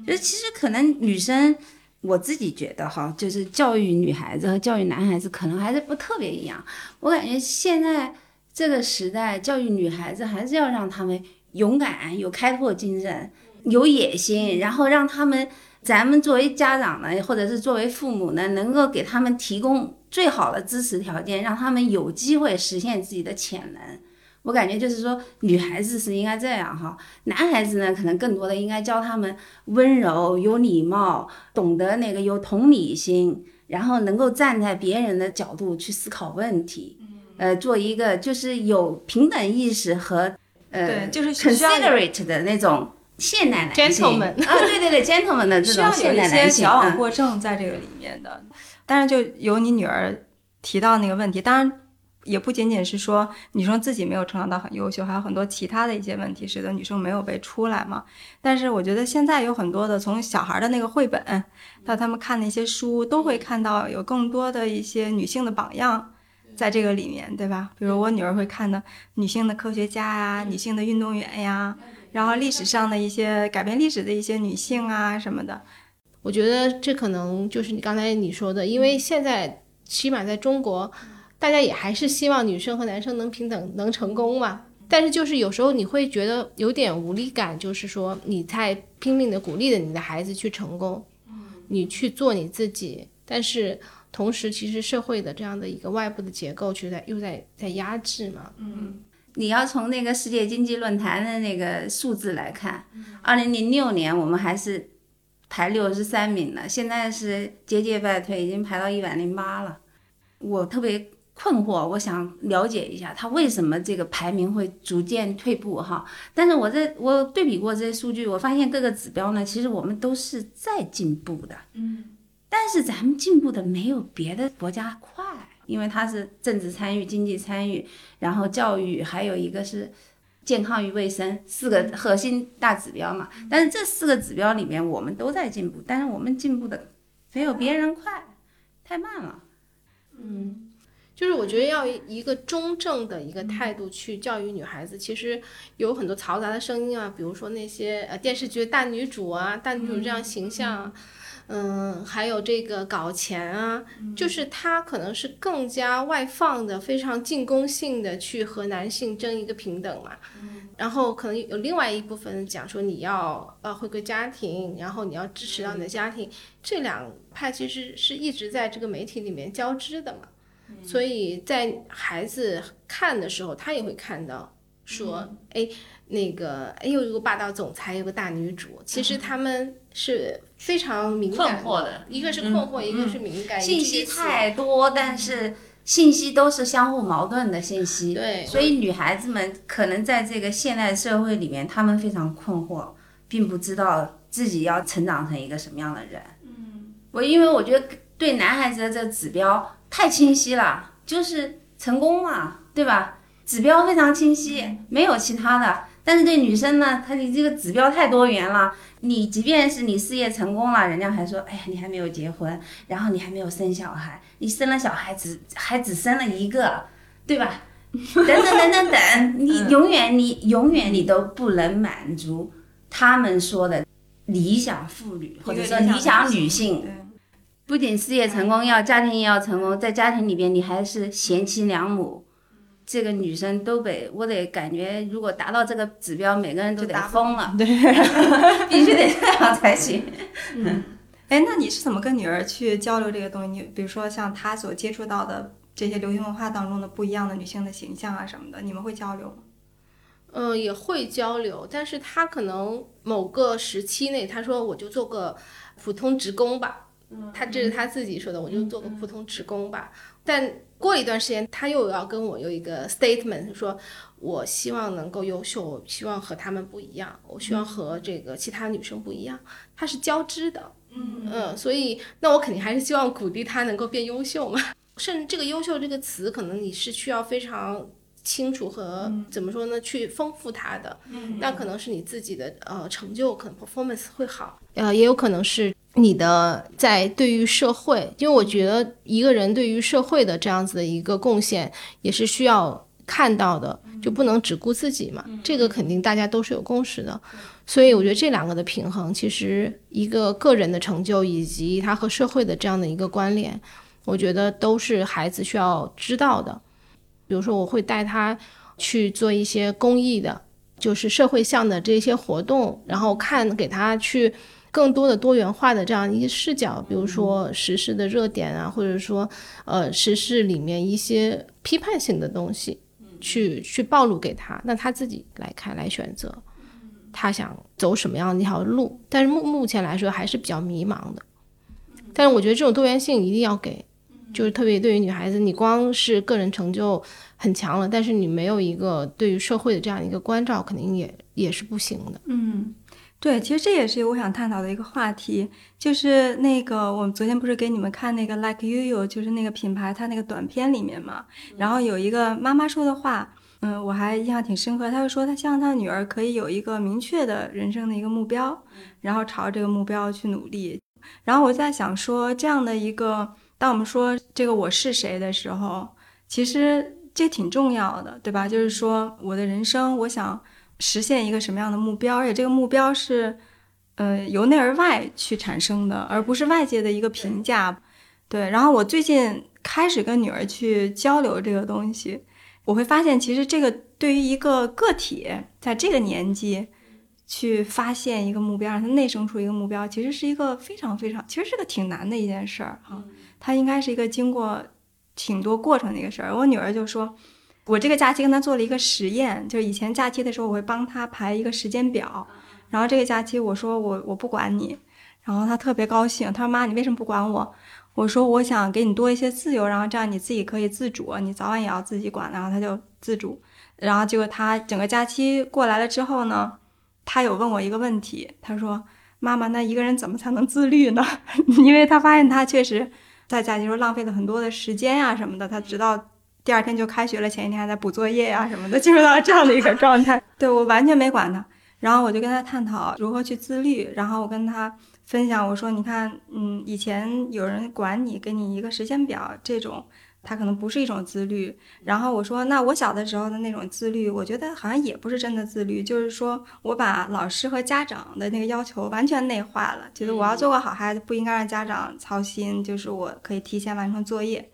B: 就其实可能女生，我自己觉得哈，就是教育女孩子和教育男孩子可能还是不特别一样。我感觉现在这个时代，教育女孩子还是要让他们勇敢、有开拓精神、有野心，然后让他们，咱们作为家长呢，或者是作为父母呢，能够给他们提供。最好的支持条件，让他们有机会实现自己的潜能。我感觉就是说，女孩子是应该这样哈，男孩子呢，可能更多的应该教他们温柔、有礼貌，懂得那个有同理心，然后能够站在别人的角度去思考问题，呃，做一个就是有平等意识和呃，
C: 就是
B: considerate 的那种现代男性啊，对对对，gentleman 的这种现代男性，
C: 矫枉过正在这个里面的。但是就有你女儿提到那个问题，当然也不仅仅是说女生自己没有成长到很优秀，还有很多其他的一些问题使得女生没有被出来嘛。但是我觉得现在有很多的从小孩的那个绘本到他们看那些书，都会看到有更多的一些女性的榜样在这个里面，对吧？比如我女儿会看的女性的科学家呀，女性的运动员呀，然后历史上的一些改变历史的一些女性啊什么的。
A: 我觉得这可能就是你刚才你说的，因为现在起码在中国，大家也还是希望女生和男生能平等、能成功嘛。但是就是有时候你会觉得有点无力感，就是说你在拼命的鼓励着你的孩子去成功，你去做你自己，但是同时其实社会的这样的一个外部的结构却在又在在压制嘛。
B: 嗯，你要从那个世界经济论坛的那个数字来看，二零零六年我们还是。排六十三名呢，现在是节节败退，已经排到一百零八了。我特别困惑，我想了解一下他为什么这个排名会逐渐退步哈。但是我在我对比过这些数据，我发现各个指标呢，其实我们都是在进步的。嗯，但是咱们进步的没有别的国家快，因为它是政治参与、经济参与，然后教育，还有一个是。健康与卫生四个核心大指标嘛，但是这四个指标里面我们都在进步，但是我们进步的没有别人快，太慢了。
A: 嗯，就是我觉得要一个中正的一个态度去教育女孩子，其实有很多嘈杂的声音啊，比如说那些呃电视剧大女主啊，大女主这样形象。嗯，还有这个搞钱啊，就是他可能是更加外放的，非常进攻性的去和男性争一个平等嘛。然后可能有另外一部分讲说你要呃回归家庭，然后你要支持到你的家庭，这两派其实是一直在这个媒体里面交织的嘛。所以在孩子看的时候，他也会看到说，哎。那个，哎，有一个霸道总裁，有个大女主，其实他们是非常敏感
B: 的，
A: 一个是困惑，一个是敏感，
B: 信息太多，但是信息都是相互矛盾的信息。
A: 对
B: 所以女孩子们可能在这个现代社会里面，她们非常困惑，并不知道自己要成长成一个什么样的人。嗯，我因为我觉得对男孩子的这个指标太清晰了，就是成功嘛，对吧？指标非常清晰，没有其他的。但是对女生呢，她你这个指标太多元了。你即便是你事业成功了，人家还说，哎呀，你还没有结婚，然后你还没有生小孩，你生了小孩只还只生了一个，对吧？等等等等等，你 永远你永远你都不能满足他们说的理想妇女或者说理想女性。不仅事业成功要，家庭也要成功，在家庭里边你还是贤妻良母，这个女生都得，我得感觉，如果达到这个指标，每个人都得疯了，
C: 对。
B: 必须得这样才行。
C: 嗯哎，那你是怎么跟女儿去交流这个东西？你比如说像她所接触到的这些流行文化当中的不一样的女性的形象啊什么的，你们会交流吗？
A: 嗯，也会交流，但是她可能某个时期内，她说我就做个普通职工吧，他这是她自己说的，我就做个普通职工吧。但过一段时间，他又要跟我有一个 statement，说我希望能够优秀，我希望和他们不一样，我希望和这个其他女生不一样，它是交织的。嗯所以那我肯定还是希望鼓励他能够变优秀嘛。甚至这个“优秀”这个词，可能你是需要非常清楚和、怎么说呢，去丰富它的。那可能是你自己的呃成就，可能 performance 会好，呃，也有可能是你的在对于社会，因为我觉得一个人对于社会的这样子的一个贡献，也是需要看到的，就不能只顾自己嘛。这个肯定大家都是有共识的。所以我觉得这两个的平衡，其实一个个人的成就以及他和社会的这样的一个关联，我觉得都是孩子需要知道的。比如说，我会带他去做一些公益的，就是社会向的这些活动，然后看给他去更多的多元化的这样一些视角，比如说时事的热点啊，或者说呃时事里面一些批判性的东西，去去暴露给他，那他自己来看来选择，他想走什么样的一条路。但是目目前来说还是比较迷茫的，但是我觉得这种多元性一定要给。就是特别对于女孩子，你光是个人成就很强了，但是你没有一个对于社会的这样一个关照，肯定也也是不行的。
C: 嗯，对，其实这也是我想探讨的一个话题，就是那个我们昨天不是给你们看那个 Like You You，就是那个品牌它那个短片里面嘛，然后有一个妈妈说的话，嗯，我还印象挺深刻，她就说她希望她女儿可以有一个明确的人生的一个目标，然后朝这个目标去努力。然后我在想说，这样的一个，当我们说这个我是谁的时候，其实这挺重要的，对吧？就是说我的人生，我想实现一个什么样的目标，而且这个目标是，呃，由内而外去产生的，而不是外界的一个评价。对，然后我最近开始跟女儿去交流这个东西，我会发现，其实这个对于一个个体在这个年纪。去发现一个目标，让它内生出一个目标，其实是一个非常非常，其实是个挺难的一件事儿哈。它应该是一个经过挺多过程的一个事儿。我女儿就说，我这个假期跟他做了一个实验，就是以前假期的时候，我会帮他排一个时间表，然后这个假期我说我我不管你，然后他特别高兴，他说妈，你为什么不管我？我说我想给你多一些自由，然后这样你自己可以自主，你早晚也要自己管，然后他就自主，然后结果他整个假期过来了之后呢。他有问我一个问题，他说：“妈妈，那一个人怎么才能自律呢？因为他发现他确实在假期时候浪费了很多的时间呀什么的，他直到第二天就开学了，前一天还在补作业呀什么的，进入到这样的一个状态。对我完全没管他，然后我就跟他探讨如何去自律，然后我跟他分享，我说：你看，嗯，以前有人管你，给你一个时间表，这种。”他可能不是一种自律，然后我说，那我小的时候的那种自律，我觉得好像也不是真的自律，就是说我把老师和家长的那个要求完全内化了，觉得我要做个好孩子，不应该让家长操心，就是我可以提前完成作业。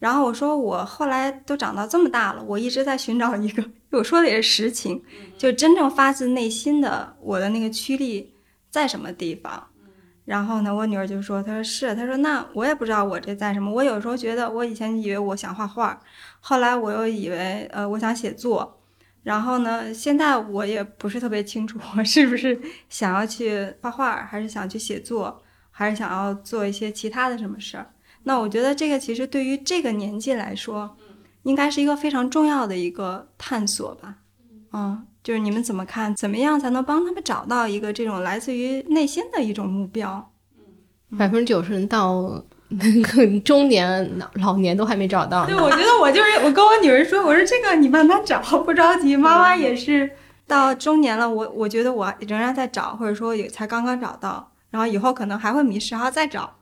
C: 然后我说，我后来都长到这么大了，我一直在寻找一个，我说的也是实情，就真正发自内心的我的那个驱力在什么地方。然后呢，我女儿就说：“她说是，她说那我也不知道我这在什么。我有时候觉得，我以前以为我想画画，后来我又以为呃我想写作，然后呢，现在我也不是特别清楚我是不是想要去画画，还是想去写作，还是想要做一些其他的什么事儿。那我觉得这个其实对于这个年纪来说，应该是一个非常重要的一个探索吧。嗯，就是你们怎么看？怎么样才能帮他们找到一个这种来自于内心的一种目标？
A: 百分之九十人到 那个中年老老年都还没找到。
C: 对，我觉得我就是我跟我女儿说，我说这个你慢慢找，不着急。妈妈也是到中年了，我我觉得我仍然在找，或者说也才刚刚找到，然后以后可能还会迷失，还要再找。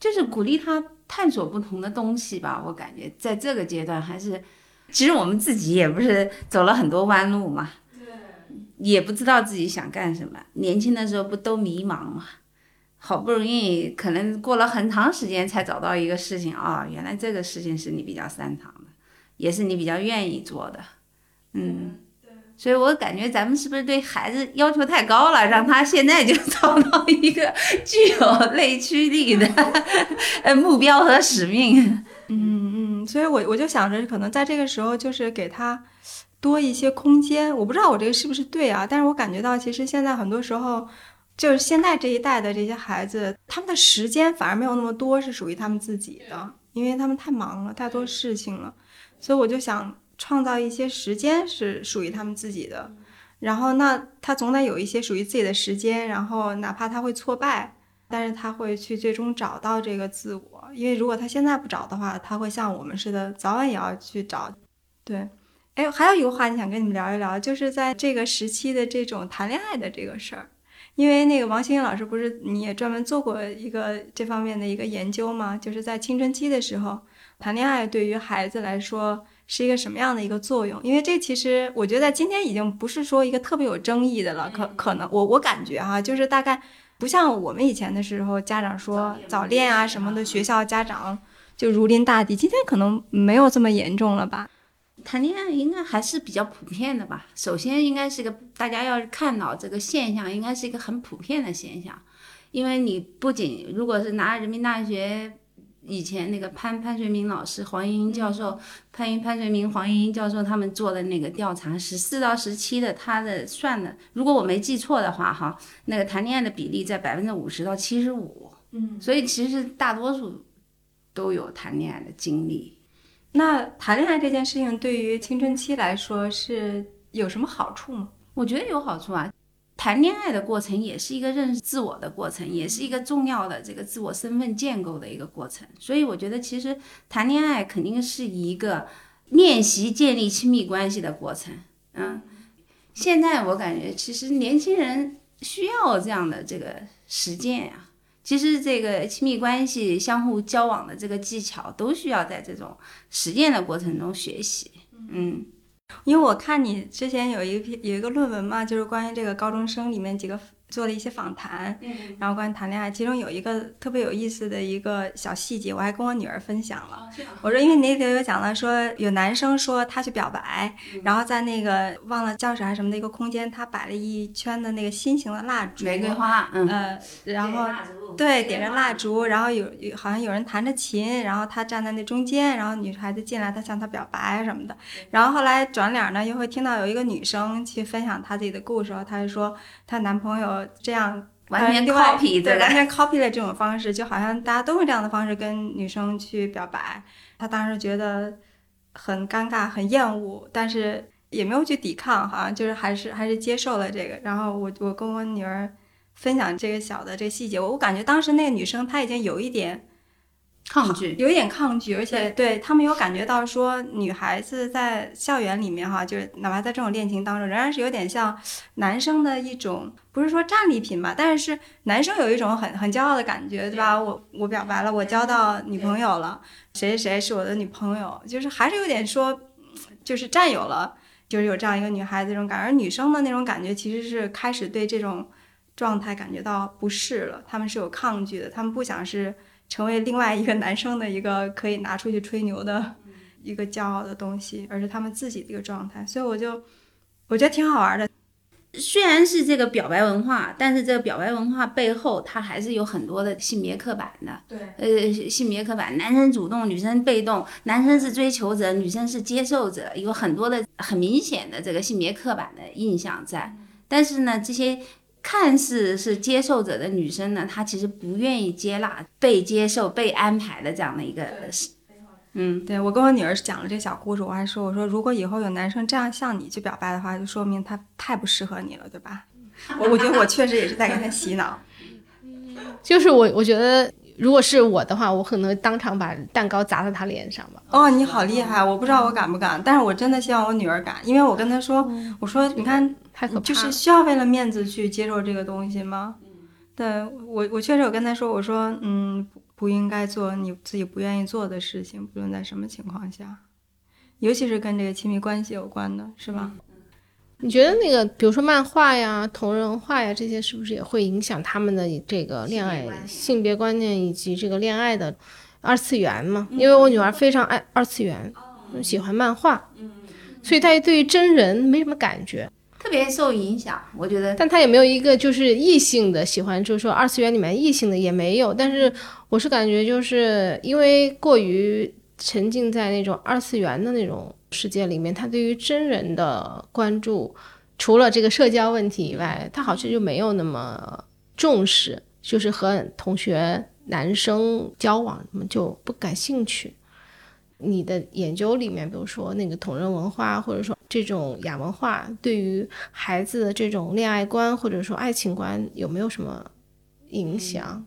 B: 就是鼓励他探索不同的东西吧。我感觉在这个阶段还是，其实我们自己也不是走了很多弯路嘛，也不知道自己想干什么。年轻的时候不都迷茫嘛，好不容易可能过了很长时间才找到一个事情啊，原来这个事情是你比较擅长的，也是你比较愿意做的，嗯。所以我感觉咱们是不是对孩子要求太高了，让他现在就找到一个具有内驱力的 呃目标和使命？
C: 嗯嗯，所以我我就想着，可能在这个时候就是给他多一些空间。我不知道我这个是不是对啊，但是我感觉到其实现在很多时候，就是现在这一代的这些孩子，他们的时间反而没有那么多是属于他们自己的，因为他们太忙了，太多事情了，所以我就想。创造一些时间是属于他们自己的，然后那他总得有一些属于自己的时间，然后哪怕他会挫败，但是他会去最终找到这个自我，因为如果他现在不找的话，他会像我们似的，早晚也要去找。对，哎，还有一个话题想跟你们聊一聊，就是在这个时期的这种谈恋爱的这个事儿，因为那个王星星老师不是你也专门做过一个这方面的一个研究吗？就是在青春期的时候谈恋爱对于孩子来说。是一个什么样的一个作用？因为这其实我觉得在今天已经不是说一个特别有争议的了。可可能我我感觉哈，就是大概不像我们以前的时候，家长说早恋啊什么的，学校家长就如临大敌。今天可能没有这么严重了吧？
B: 谈恋爱应该还是比较普遍的吧。首先应该是个大家要看到这个现象，应该是一个很普遍的现象，因为你不仅如果是拿人民大学。以前那个潘潘绥明老师、黄莺莺教授、潘潘绥明、黄莺莺教授他们做的那个调查，十四到十七的，他的算的，如果我没记错的话，哈，那个谈恋爱的比例在百分之五十到七十五，嗯，所以其实大多数都有谈恋爱的经历。
C: 那谈恋爱这件事情对于青春期来说是有什么好处吗？
B: 我觉得有好处啊。谈恋爱的过程也是一个认识自我的过程，也是一个重要的这个自我身份建构的一个过程。所以我觉得，其实谈恋爱肯定是一个练习建立亲密关系的过程。嗯，现在我感觉，其实年轻人需要这样的这个实践呀。其实这个亲密关系、相互交往的这个技巧，都需要在这种实践的过程中学习。嗯。
C: 因为我看你之前有一篇有一个论文嘛，就是关于这个高中生里面几个。做了一些访谈，然后关于谈恋爱，其中有一个特别有意思的一个小细节，我还跟我女儿分享了。我说，因为那里有讲了说，有男生说他去表白，然后在那个忘了教室还是什么的一个空间，他摆了一圈的那个心形的蜡烛，
B: 玫瑰花，
C: 嗯，然后对点着蜡烛，然后有有好像有人弹着琴，然后他站在那中间，然后女孩子进来，他向他表白什么的。然后后来转脸呢，又会听到有一个女生去分享她自己的故事，她就说她男朋友。这样
B: 完全 copy
C: 对，完全 copy 了这种方式，就好像大家都用这样的方式跟女生去表白。他当时觉得很尴尬、很厌恶，但是也没有去抵抗，好像就是还是还是接受了这个。然后我我跟我女儿分享这个小的这个细节，我我感觉当时那个女生她已经有一点。
B: 抗拒，
C: 有一点抗拒，而且对。他们有感觉到说，女孩子在校园里面哈，就是哪怕在这种恋情当中，仍然是有点像男生的一种，不是说战利品吧，但是男生有一种很很骄傲的感觉，对吧？我我表白了，我交到女朋友了，谁谁谁是我的女朋友，就是还是有点说，就是占有了，就是有这样一个女孩子这种感觉，而女生的那种感觉其实是开始对这种状态感觉到不适了，他们是有抗拒的，他们不想是。成为另外一个男生的一个可以拿出去吹牛的一个骄傲的东西，而是他们自己的一个状态，所以我就我觉得挺好玩的。
B: 虽然是这个表白文化，但是这个表白文化背后，它还是有很多的性别刻板的。
C: 对，
B: 呃，性别刻板，男生主动，女生被动，男生是追求者，女生是接受者，有很多的很明显的这个性别刻板的印象在。但是呢，这些。看似是接受者的女生呢，她其实不愿意接纳被接受、被安排的这样的一个，嗯，
C: 对我跟我女儿讲了这小故事，我还说我说如果以后有男生这样向你去表白的话，就说明他太不适合你了，对吧？我我觉得我确实也是在给他洗脑。
A: 就是我我觉得如果是我的话，我可能当场把蛋糕砸在他脸上吧。
C: 哦，你好厉害！我不知道我敢不敢，但是我真的希望我女儿敢，因为我跟她说，我说你看，
A: 太可怕了。
C: 就是需要为了面子去接受这个东西吗？对我，我确实有跟他说，我说，嗯，不应该做你自己不愿意做的事情，不论在什么情况下，尤其是跟这个亲密关系有关的，是吧？
A: 你觉得那个，比如说漫画呀、同人画呀，这些是不是也会影响他们的这个恋爱性别观念以及这个恋爱的二次元嘛？因为我女儿非常爱二次元，喜欢漫画，所以她对于真人没什么感觉，
B: 特别受影响。我觉得，
A: 但他也没有一个就是异性的喜欢，就是说二次元里面异性的也没有。但是我是感觉，就是因为过于沉浸在那种二次元的那种。世界里面，他对于真人的关注，除了这个社交问题以外，他好像就没有那么重视，就是和同学男生交往，什么就不感兴趣。你的研究里面，比如说那个同人文化，或者说这种亚文化，对于孩子的这种恋爱观或者说爱情观，有没有什么影响？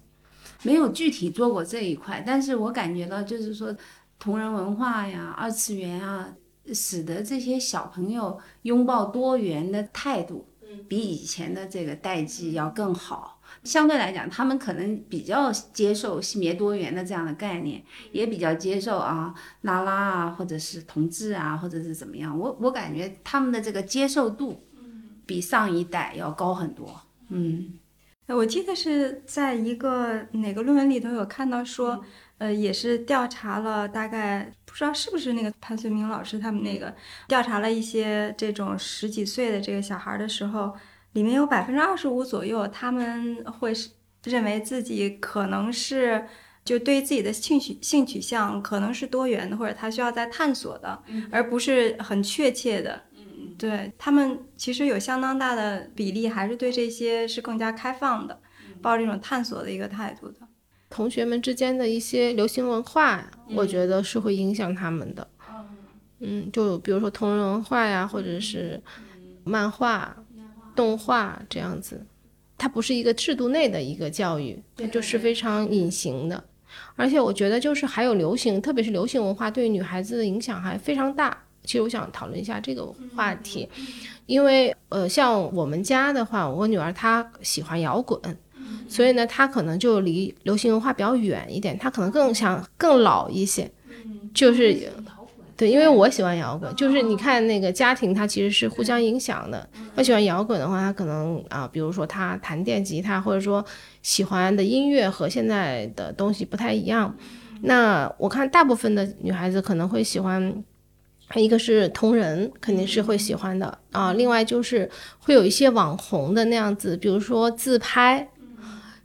B: 没有具体做过这一块，但是我感觉到就是说，同人文化呀，二次元啊。使得这些小朋友拥抱多元的态度，比以前的这个代际要更好。相对来讲，他们可能比较接受性别多元的这样的概念，也比较接受啊拉拉啊，或者是同志啊，或者是怎么样。我我感觉他们的这个接受度，比上一代要高很多。嗯，
C: 我记得是在一个哪个论文里头有看到说。呃，也是调查了大概不知道是不是那个潘绥铭老师他们那个调查了一些这种十几岁的这个小孩的时候，里面有百分之二十五左右他们会是认为自己可能是就对自己的性取性取向可能是多元的，或者他需要在探索的，而不是很确切的。对他们其实有相当大的比例还是对这些是更加开放的，抱这种探索的一个态度的。
A: 同学们之间的一些流行文化，我觉得是会影响他们的。嗯，就比如说同人文化呀，或者是漫画、动画这样子，它不是一个制度内的一个教育，它就是非常隐形的。而且我觉得，就是还有流行，特别是流行文化对女孩子的影响还非常大。其实我想讨论一下这个话题，因为呃，像我们家的话，我女儿她喜欢摇滚。所以呢，她可能就离流行文化比较远一点，她可能更想更老一些，就是，对，因为我喜欢摇滚，就是你看那个家庭，它其实是互相影响的。我喜欢摇滚的话，他可能啊，比如说他弹电吉他，或者说喜欢的音乐和现在的东西不太一样。那我看大部分的女孩子可能会喜欢，一个是同人，肯定是会喜欢的啊。另外就是会有一些网红的那样子，比如说自拍。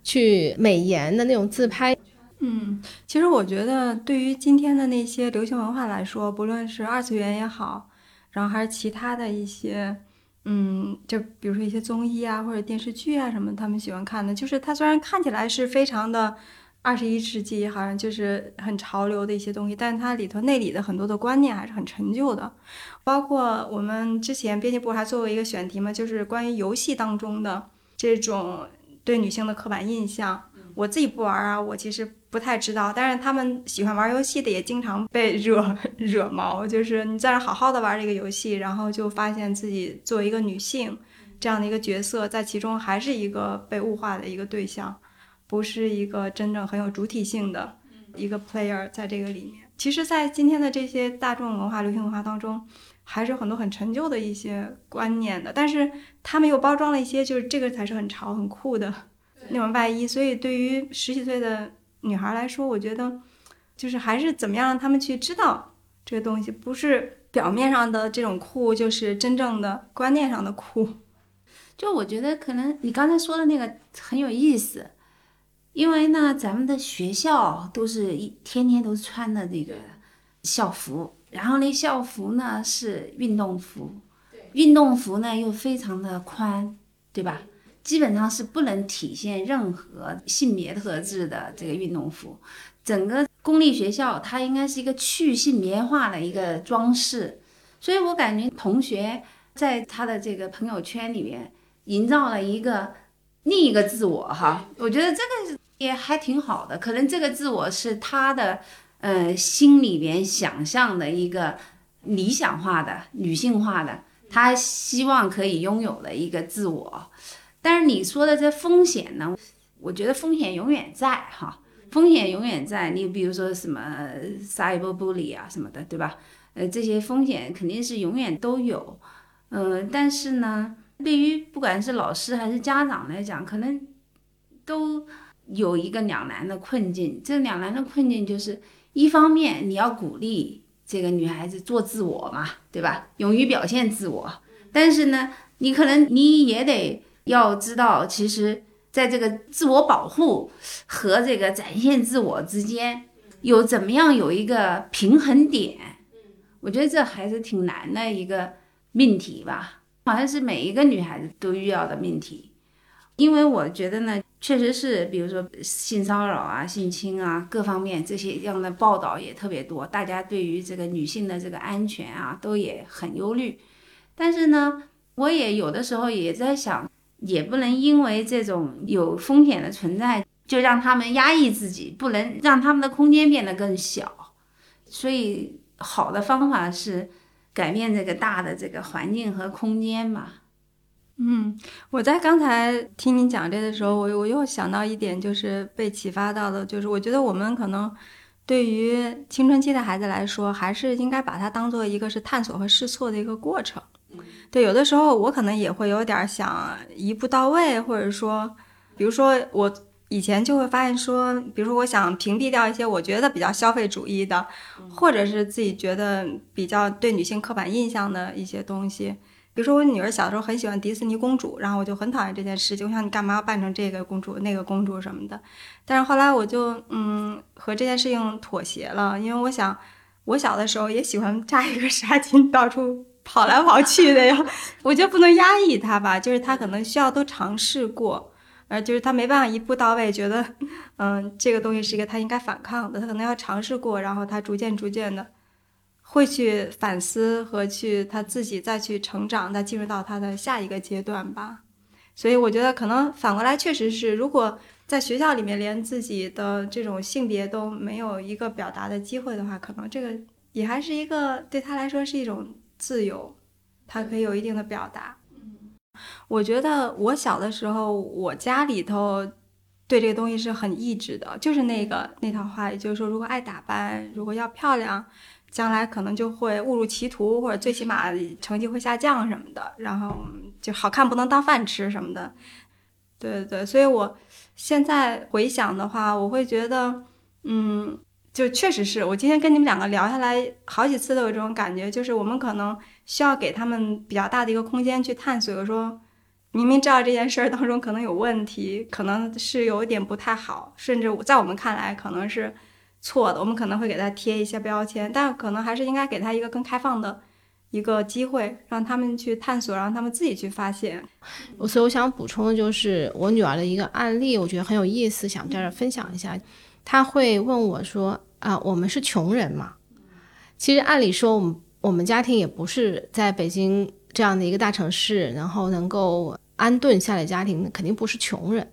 A: 去美颜的那种自拍，
C: 嗯，其实我觉得对于今天的那些流行文化来说，不论是二次元也好，然后还是其他的一些，嗯，就比如说一些综艺啊或者电视剧啊什么，他们喜欢看的，就是它虽然看起来是非常的二十一世纪，好像就是很潮流的一些东西，但是它里头内里的很多的观念还是很陈旧的，包括我们之前编辑部还做过一个选题嘛，就是关于游戏当中的这种。对女性的刻板印象，我自己不玩啊，我其实不太知道。但是他们喜欢玩游戏的也经常被 惹惹毛，就是你在那好好的玩这个游戏，然后就发现自己作为一个女性这样的一个角色，在其中还是一个被物化的一个对象，不是一个真正很有主体性的一个 player 在这个里面。其实，在今天的这些大众文化、流行文化当中。还是很多很陈旧的一些观念的，但是他们又包装了一些，就是这个才是很潮、很酷的那种外衣。所以对于十几岁的女孩来说，我觉得就是还是怎么样让他们去知道这个东西，不是表面上的这种酷，就是真正的观念上的酷。
B: 就我觉得可能你刚才说的那个很有意思，因为呢，咱们的学校都是一天天都穿的那个校服。然后那校服呢是运动服，运动服呢又非常的宽，对吧？基本上是不能体现任何性别特质的这个运动服。整个公立学校它应该是一个去性别化的一个装饰，所以我感觉同学在他的这个朋友圈里面营造了一个另一个自我哈，我觉得这个也还挺好的。可能这个自我是他的呃心里边想象的一个理想化的女性化的，他希望可以拥有的一个自我。但是你说的这风险呢？我觉得风险永远在哈，风险永远在。你比如说什么 cyberbully 啊什么的，对吧？呃，这些风险肯定是永远都有。嗯，但是呢，对于不管是老师还是家长来讲，可能都有一个两难的困境。这两难的困境就是，一方面你要鼓励这个女孩子做自我嘛，对吧？勇于表现自我。但是呢，你可能你也得。要知道，其实在这个自我保护和这个展现自我之间，有怎么样有一个平衡点？我觉得这还是挺难的一个命题吧，好像是每一个女孩子都遇到的命题。因为我觉得呢，确实是，比如说性骚扰啊、性侵啊各方面这些样的报道也特别多，大家对于这个女性的这个安全啊都也很忧虑。但是呢，我也有的时候也在想。也不能因为这种有风险的存在，就让他们压抑自己，不能让他们的空间变得更小。所以，好的方法是改变这个大的这个环境和空间吧。
C: 嗯，我在刚才听你讲这的时候，我我又想到一点，就是被启发到的，就是我觉得我们可能对于青春期的孩子来说，还是应该把它当做一个是探索和试错的一个过程。对，有的时候我可能也会有点想一步到位，或者说，比如说我以前就会发现说，比如说我想屏蔽掉一些我觉得比较消费主义的，或者是自己觉得比较对女性刻板印象的一些东西。比如说我女儿小时候很喜欢迪士尼公主，然后我就很讨厌这件事，情，我想你干嘛要扮成这个公主那个公主什么的。但是后来我就嗯和这件事情妥协了，因为我想我小的时候也喜欢扎一个纱巾到处。跑来跑去的呀，我觉得不能压抑他吧，就是他可能需要都尝试过，呃，就是他没办法一步到位，觉得，嗯，这个东西是一个他应该反抗的，他可能要尝试过，然后他逐渐逐渐的会去反思和去他自己再去成长，再进入到他的下一个阶段吧。所以我觉得可能反过来确实是，如果在学校里面连自己的这种性别都没有一个表达的机会的话，可能这个也还是一个对他来说是一种。自由，它可以有一定的表达。我觉得我小的时候，我家里头对这个东西是很抑制的，就是那个那套话，也就是说，如果爱打扮，如果要漂亮，将来可能就会误入歧途，或者最起码成绩会下降什么的。然后就好看不能当饭吃什么的。对对对，所以我现在回想的话，我会觉得，嗯。就确实是我今天跟你们两个聊下来，好几次都有这种感觉，就是我们可能需要给他们比较大的一个空间去探索。说明明知道这件事儿当中可能有问题，可能是有一点不太好，甚至在我们看来可能是错的，我们可能会给他贴一些标签，但可能还是应该给他一个更开放的一个机会，让他们去探索，让他们自己去发现。
A: 我所以我想补充的就是我女儿的一个案例，我觉得很有意思，想在这分享一下。她会问我说。啊，我们是穷人嘛？其实按理说，我们我们家庭也不是在北京这样的一个大城市，然后能够安顿下来家庭，肯定不是穷人。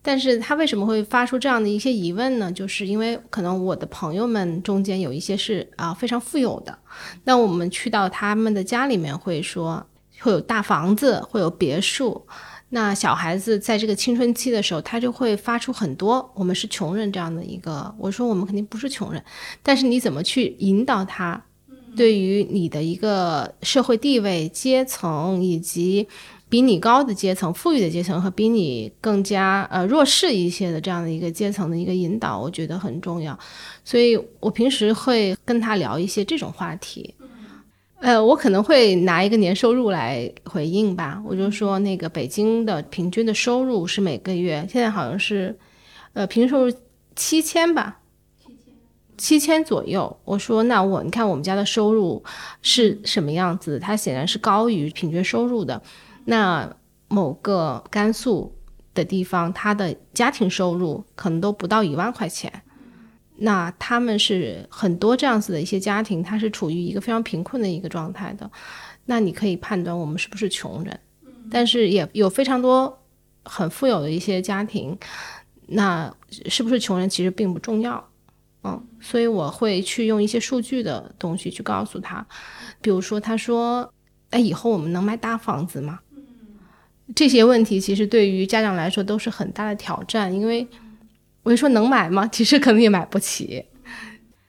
A: 但是他为什么会发出这样的一些疑问呢？就是因为可能我的朋友们中间有一些是啊非常富有的，那我们去到他们的家里面，会说会有大房子，会有别墅。那小孩子在这个青春期的时候，他就会发出很多“我们是穷人”这样的一个。我说我们肯定不是穷人，但是你怎么去引导他，对于你的一个社会地位、阶层，以及比你高的阶层、富裕的阶层和比你更加呃弱势一些的这样的一个阶层的一个引导，我觉得很重要。所以我平时会跟他聊一些这种话题。呃，我可能会拿一个年收入来回应吧。我就说，那个北京的平均的收入是每个月现在好像是，呃，平均收入七千吧，七千七千左右。我说，那我你看我们家的收入是什么样子？它显然是高于平均收入的。那某个甘肃的地方，他的家庭收入可能都不到一万块钱。那他们是很多这样子的一些家庭，他是处于一个非常贫困的一个状态的。那你可以判断我们是不是穷人，但是也有非常多很富有的一些家庭，那是不是穷人其实并不重要，嗯，所以我会去用一些数据的东西去告诉他，比如说他说，哎，以后我们能买大房子吗？这些问题其实对于家长来说都是很大的挑战，因为我就说能买吗？其实可能也买不起。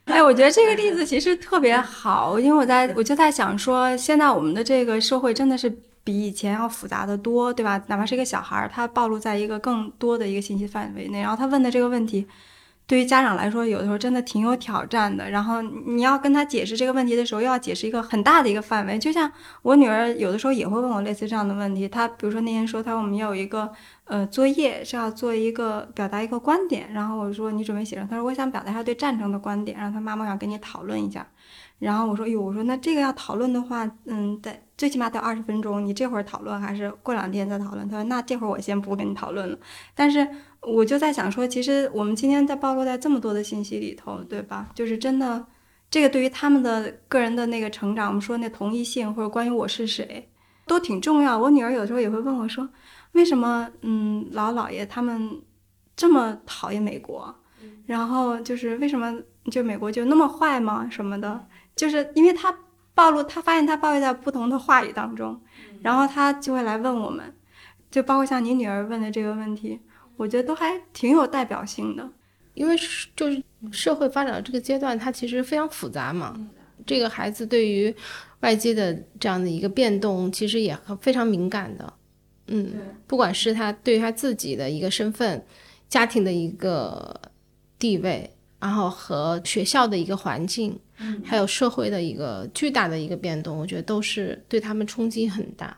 C: 哎，我觉得这个例子其实特别好，因为我在我就在想说，现在我们的这个社会真的是比以前要复杂的多，对吧？哪怕是一个小孩儿，他暴露在一个更多的一个信息范围内，然后他问的这个问题。对于家长来说，有的时候真的挺有挑战的。然后你要跟他解释这个问题的时候，又要解释一个很大的一个范围。就像我女儿有的时候也会问我类似这样的问题。她比如说那天说，她我们有一个呃作业是要做一个表达一个观点。然后我说你准备写什么？她说我想表达一下对战争的观点。然后他妈妈想跟你讨论一下。然后我说哟，我说那这个要讨论的话，嗯，得最起码得二十分钟。你这会儿讨论还是过两天再讨论？他说那这会儿我先不跟你讨论了。但是。我就在想说，其实我们今天在暴露在这么多的信息里头，对吧？就是真的，这个对于他们的个人的那个成长，我们说那同一性或者关于我是谁，都挺重要。我女儿有时候也会问我说，为什么嗯，老姥爷他们这么讨厌美国？然后就是为什么就美国就那么坏吗？什么的？就是因为他暴露，他发现他暴露在不同的话语当中，然后他就会来问我们，就包括像你女儿问的这个问题。我觉得都还挺有代表性的，
A: 因为是就是社会发展到这个阶段，它其实非常复杂嘛。这个孩子对于外界的这样的一个变动，其实也非常敏感的。嗯，不管是他对他自己的一个身份、家庭的一个地位，然后和学校的一个环境，还有社会的一个巨大的一个变动，我觉得都是对他们冲击很大。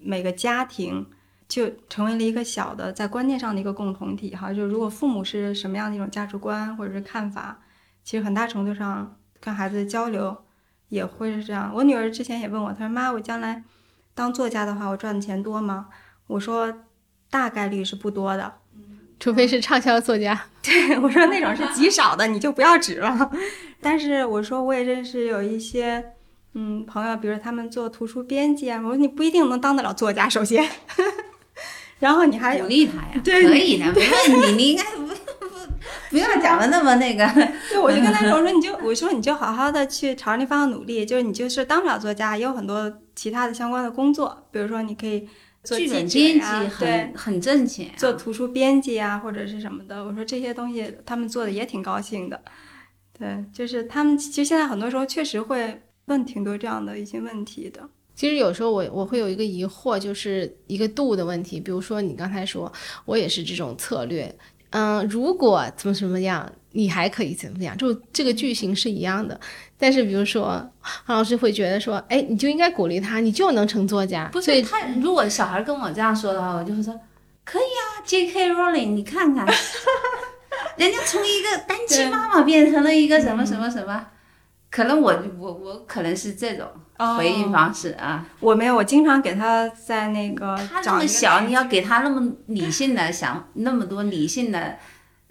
C: 每个家庭。就成为了一个小的在观念上的一个共同体哈，就如果父母是什么样的一种价值观或者是看法，其实很大程度上跟孩子的交流也会是这样。我女儿之前也问我，她说妈，我将来当作家的话，我赚的钱多吗？我说大概率是不多的，
A: 除非是畅销作家。
C: 对我说那种是极少的，你就不要指了。但是我说我也认识有一些嗯朋友，比如他们做图书编辑啊，我说你不一定能当得了作家，首先。然后你还
B: 鼓励他呀，对可以的，没问题。你应该不不不要讲的那么那个。
C: 对，我就跟他说，我说你就 我说你就好好的去朝着那方向努力。就是你就是当不了作家，也有很多其他的相关的工作，比如说你可以做
B: 剧本编辑，很很挣钱。
C: 做图书编辑啊，或者是什么的。我说这些东西他们做的也挺高兴的。对，就是他们其实现在很多时候确实会问挺多这样的一些问题的。
A: 其实有时候我我会有一个疑惑，就是一个度的问题。比如说你刚才说，我也是这种策略，嗯，如果怎么怎么样，你还可以怎么样？就这个句型是一样的。但是比如说，韩老师会觉得说，哎，你就应该鼓励他，你就能成作家。
B: 不是他，如果小孩跟我这样说的话，我就会说，可以啊，J.K. Rowling，你看看，人家从一个单亲妈妈变成了一个什么什么什么。可能我我我可能是这种回应方式啊，
C: 我没有，我经常给他在那个
B: 他这么小，你要给他那么理性的想那么多理性的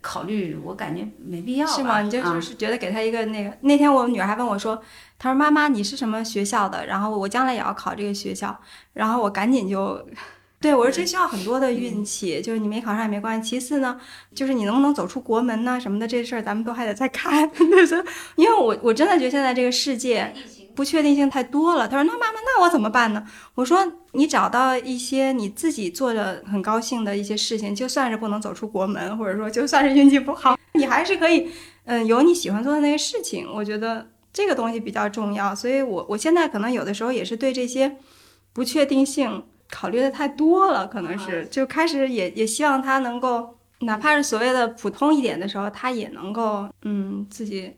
B: 考虑，我感觉没必要。
C: 是吗？你就就是觉得给他一个那个？那天我女儿还问我说：“她说妈妈你是什么学校的？然后我将来也要考这个学校。”然后我赶紧就。对，我说这需要很多的运气，就是你没考上也没关系。其次呢，就是你能不能走出国门呢？什么的这事儿，咱们都还得再看。因为我我真的觉得现在这个世界不确定性太多了。他说：“那妈妈，那我怎么办呢？”我说：“你找到一些你自己做的很高兴的一些事情，就算是不能走出国门，或者说就算是运气不好，你还是可以，嗯，有你喜欢做的那些事情。我觉得这个东西比较重要。所以，我我现在可能有的时候也是对这些不确定性。”考虑的太多了，可能是就开始也也希望他能够，哪怕是所谓的普通一点的时候，他也能够嗯自己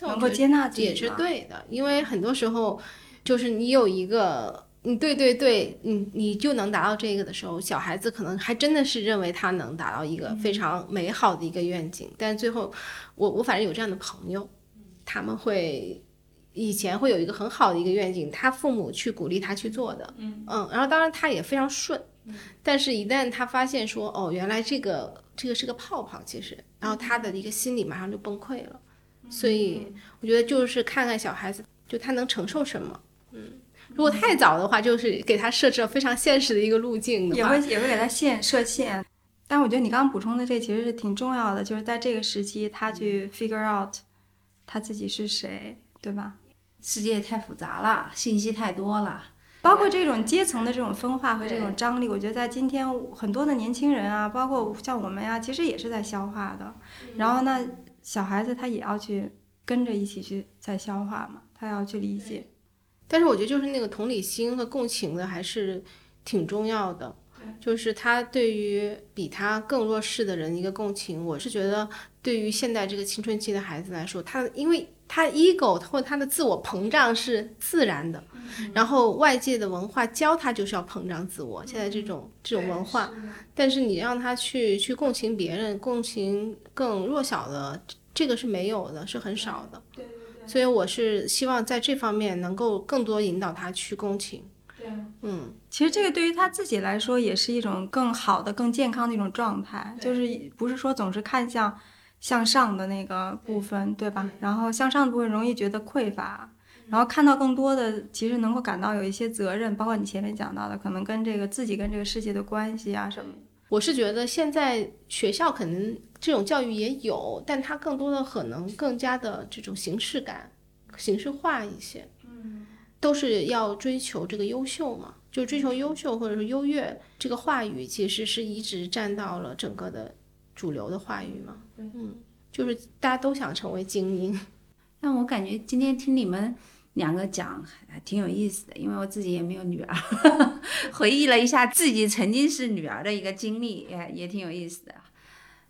C: 能够接纳自己
A: 也是对的。因为很多时候就是你有一个嗯对对对，你你就能达到这个的时候，小孩子可能还真的是认为他能达到一个非常美好的一个愿景，但最后我我反正有这样的朋友，他们会。以前会有一个很好的一个愿景，他父母去鼓励他去做的，嗯然后当然他也非常顺，但是一旦他发现说哦，原来这个这个是个泡泡，其实，然后他的一个心理马上就崩溃了，所以我觉得就是看看小孩子，就他能承受什么，嗯，如果太早的话，就是给他设置了非常现实的一个路径的话，
C: 也会也会给他限设限。但我觉得你刚刚补充的这其实是挺重要的，就是在这个时期，他去 figure out 他自己是谁，对吧？
B: 世界太复杂了，信息太多了。
C: 包括这种阶层的这种分化和这种张力，我觉得在今天很多的年轻人啊，包括像我们呀，其实也是在消化的。然后呢，小孩子他也要去跟着一起去在消化嘛，他要去理解。
A: 但是我觉得就是那个同理心和共情的还是挺重要的，就是他对于比他更弱势的人一个共情。我是觉得对于现在这个青春期的孩子来说，他因为他 ego 或他的自我膨胀是自然的，然后外界的文化教他就是要膨胀自我。现在这种这种文化，但是你让他去去共情别人，共情更弱小的，这个是没有的，是很少的。所以我是希望在这方面能够更多引导他去共情。嗯，
C: 其实这个对于他自己来说，也是一种更好的、更健康的一种状态，就是不是说总是看向向上的那个部分，对吧？然后向上的部分容易觉得匮乏，然后看到更多的，其实能够感到有一些责任，包括你前面讲到的，可能跟这个自己跟这个世界的关系啊什么的。
A: 我是觉得现在学校可能这种教育也有，但它更多的可能更加的这种形式感、形式化一些。嗯，都是要追求这个优秀嘛，就追求优秀或者是优越这个话语，其实是一直占到了整个的主流的话语嘛。嗯，就是大家都想成为精英。
B: 但我感觉今天听你们两个讲还挺有意思的，因为我自己也没有女儿，回忆了一下自己曾经是女儿的一个经历，也也挺有意思的。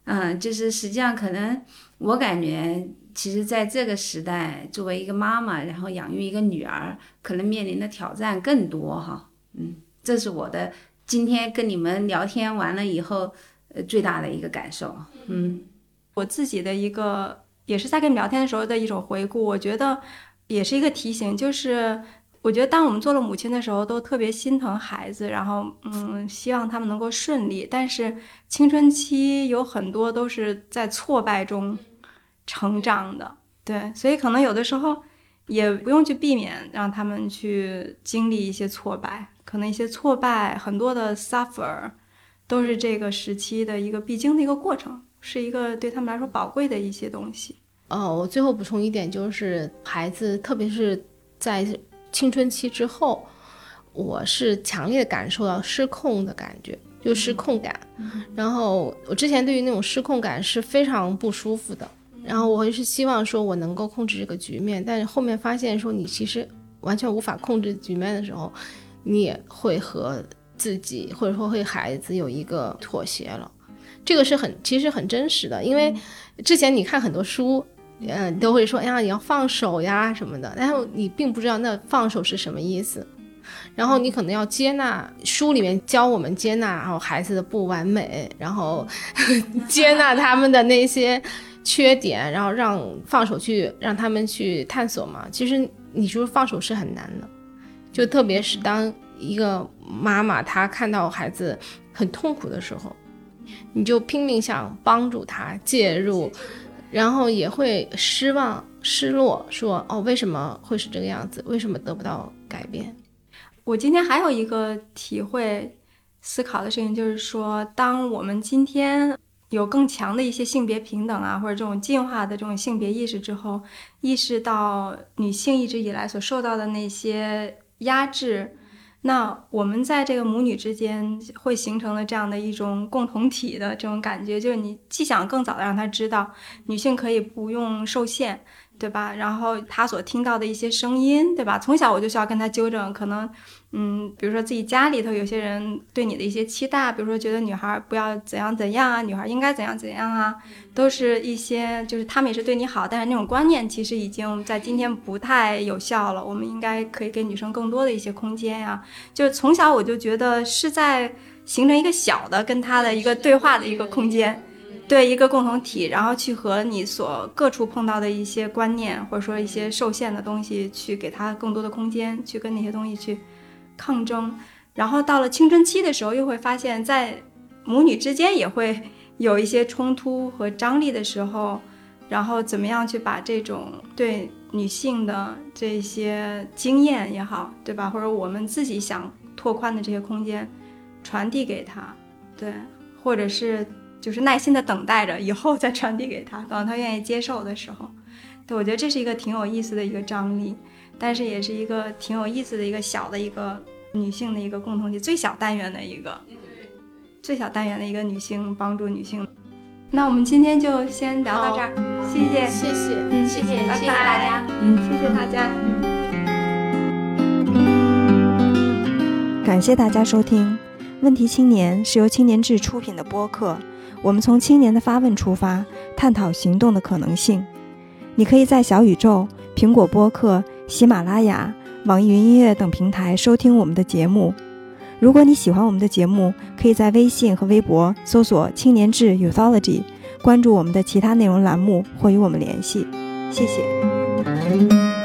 B: 嗯，就是实际上可能我感觉，其实在这个时代，作为一个妈妈，然后养育一个女儿，可能面临的挑战更多哈。嗯，这是我的今天跟你们聊天完了以后，呃，最大的一个感受。嗯，
C: 我自己的一个也是在跟你聊天的时候的一种回顾，我觉得也是一个提醒，就是我觉得当我们做了母亲的时候，都特别心疼孩子，然后嗯，希望他们能够顺利。但是青春期有很多都是在挫败中成长的，对，所以可能有的时候也不用去避免让他们去经历一些挫败，可能一些挫败很多的 suffer 都是这个时期的一个必经的一个过程。是一个对他们来说宝贵的一些东西。
A: 哦，我最后补充一点，就是孩子，特别是在青春期之后，我是强烈感受到失控的感觉，就失控感。然后我之前对于那种失控感是非常不舒服的。然后我是希望说我能够控制这个局面，但是后面发现说你其实完全无法控制局面的时候，你也会和自己或者说会孩子有一个妥协了。这个是很其实很真实的，因为之前你看很多书，嗯，都会说，哎呀，你要放手呀什么的，但是你并不知道那放手是什么意思，然后你可能要接纳书里面教我们接纳，然后孩子的不完美，然后 接纳他们的那些缺点，然后让放手去让他们去探索嘛。其实你说放手是很难的，就特别是当一个妈妈她看到孩子很痛苦的时候。你就拼命想帮助他介入，然后也会失望、失落，说哦，为什么会是这个样子？为什么得不到改变？
C: 我今天还有一个体会、思考的事情，就是说，当我们今天有更强的一些性别平等啊，或者这种进化的这种性别意识之后，意识到女性一直以来所受到的那些压制。那我们在这个母女之间会形成了这样的一种共同体的这种感觉，就是你既想更早的让她知道女性可以不用受限，对吧？然后他所听到的一些声音，对吧？从小我就需要跟他纠正，可能。嗯，比如说自己家里头有些人对你的一些期待，比如说觉得女孩不要怎样怎样啊，女孩应该怎样怎样啊，都是一些就是他们也是对你好，但是那种观念其实已经在今天不太有效了。我们应该可以给女生更多的一些空间呀。就是从小我就觉得是在形成一个小的跟他的一个对话的一个空间。对一个共同体，然后去和你所各处碰到的一些观念，或者说一些受限的东西，去给它更多的空间，去跟那些东西去抗争。然后到了青春期的时候，又会发现，在母女之间也会 有一些冲突和张力的时候，然后怎么样去把这种对女性的这些经验也好，对吧？或者我们自己想拓宽的这些空间传递给她，对，或者是。就是耐心的等待着，以后再传递给他，等到他愿意接受的时候。对，我觉得这是一个挺有意思的一个张力，但是也是一个挺有意思的一个小的一个女性的一个共同体，最小单元的一个，最小单元的一个女性帮助女性。那我们今天就先聊到这儿，谢谢，
A: 谢谢，
B: 嗯，谢谢，
C: 拜拜，
B: 谢谢大家，
C: 嗯，谢谢大家，
D: 嗯。感谢大家收听《问题青年》，是由青年志出品的播客。我们从青年的发问出发，探讨行动的可能性。你可以在小宇宙、苹果播客、喜马拉雅、网易云音乐等平台收听我们的节目。如果你喜欢我们的节目，可以在微信和微博搜索“青年志 Youthology”，关注我们的其他内容栏目或与我们联系。谢谢。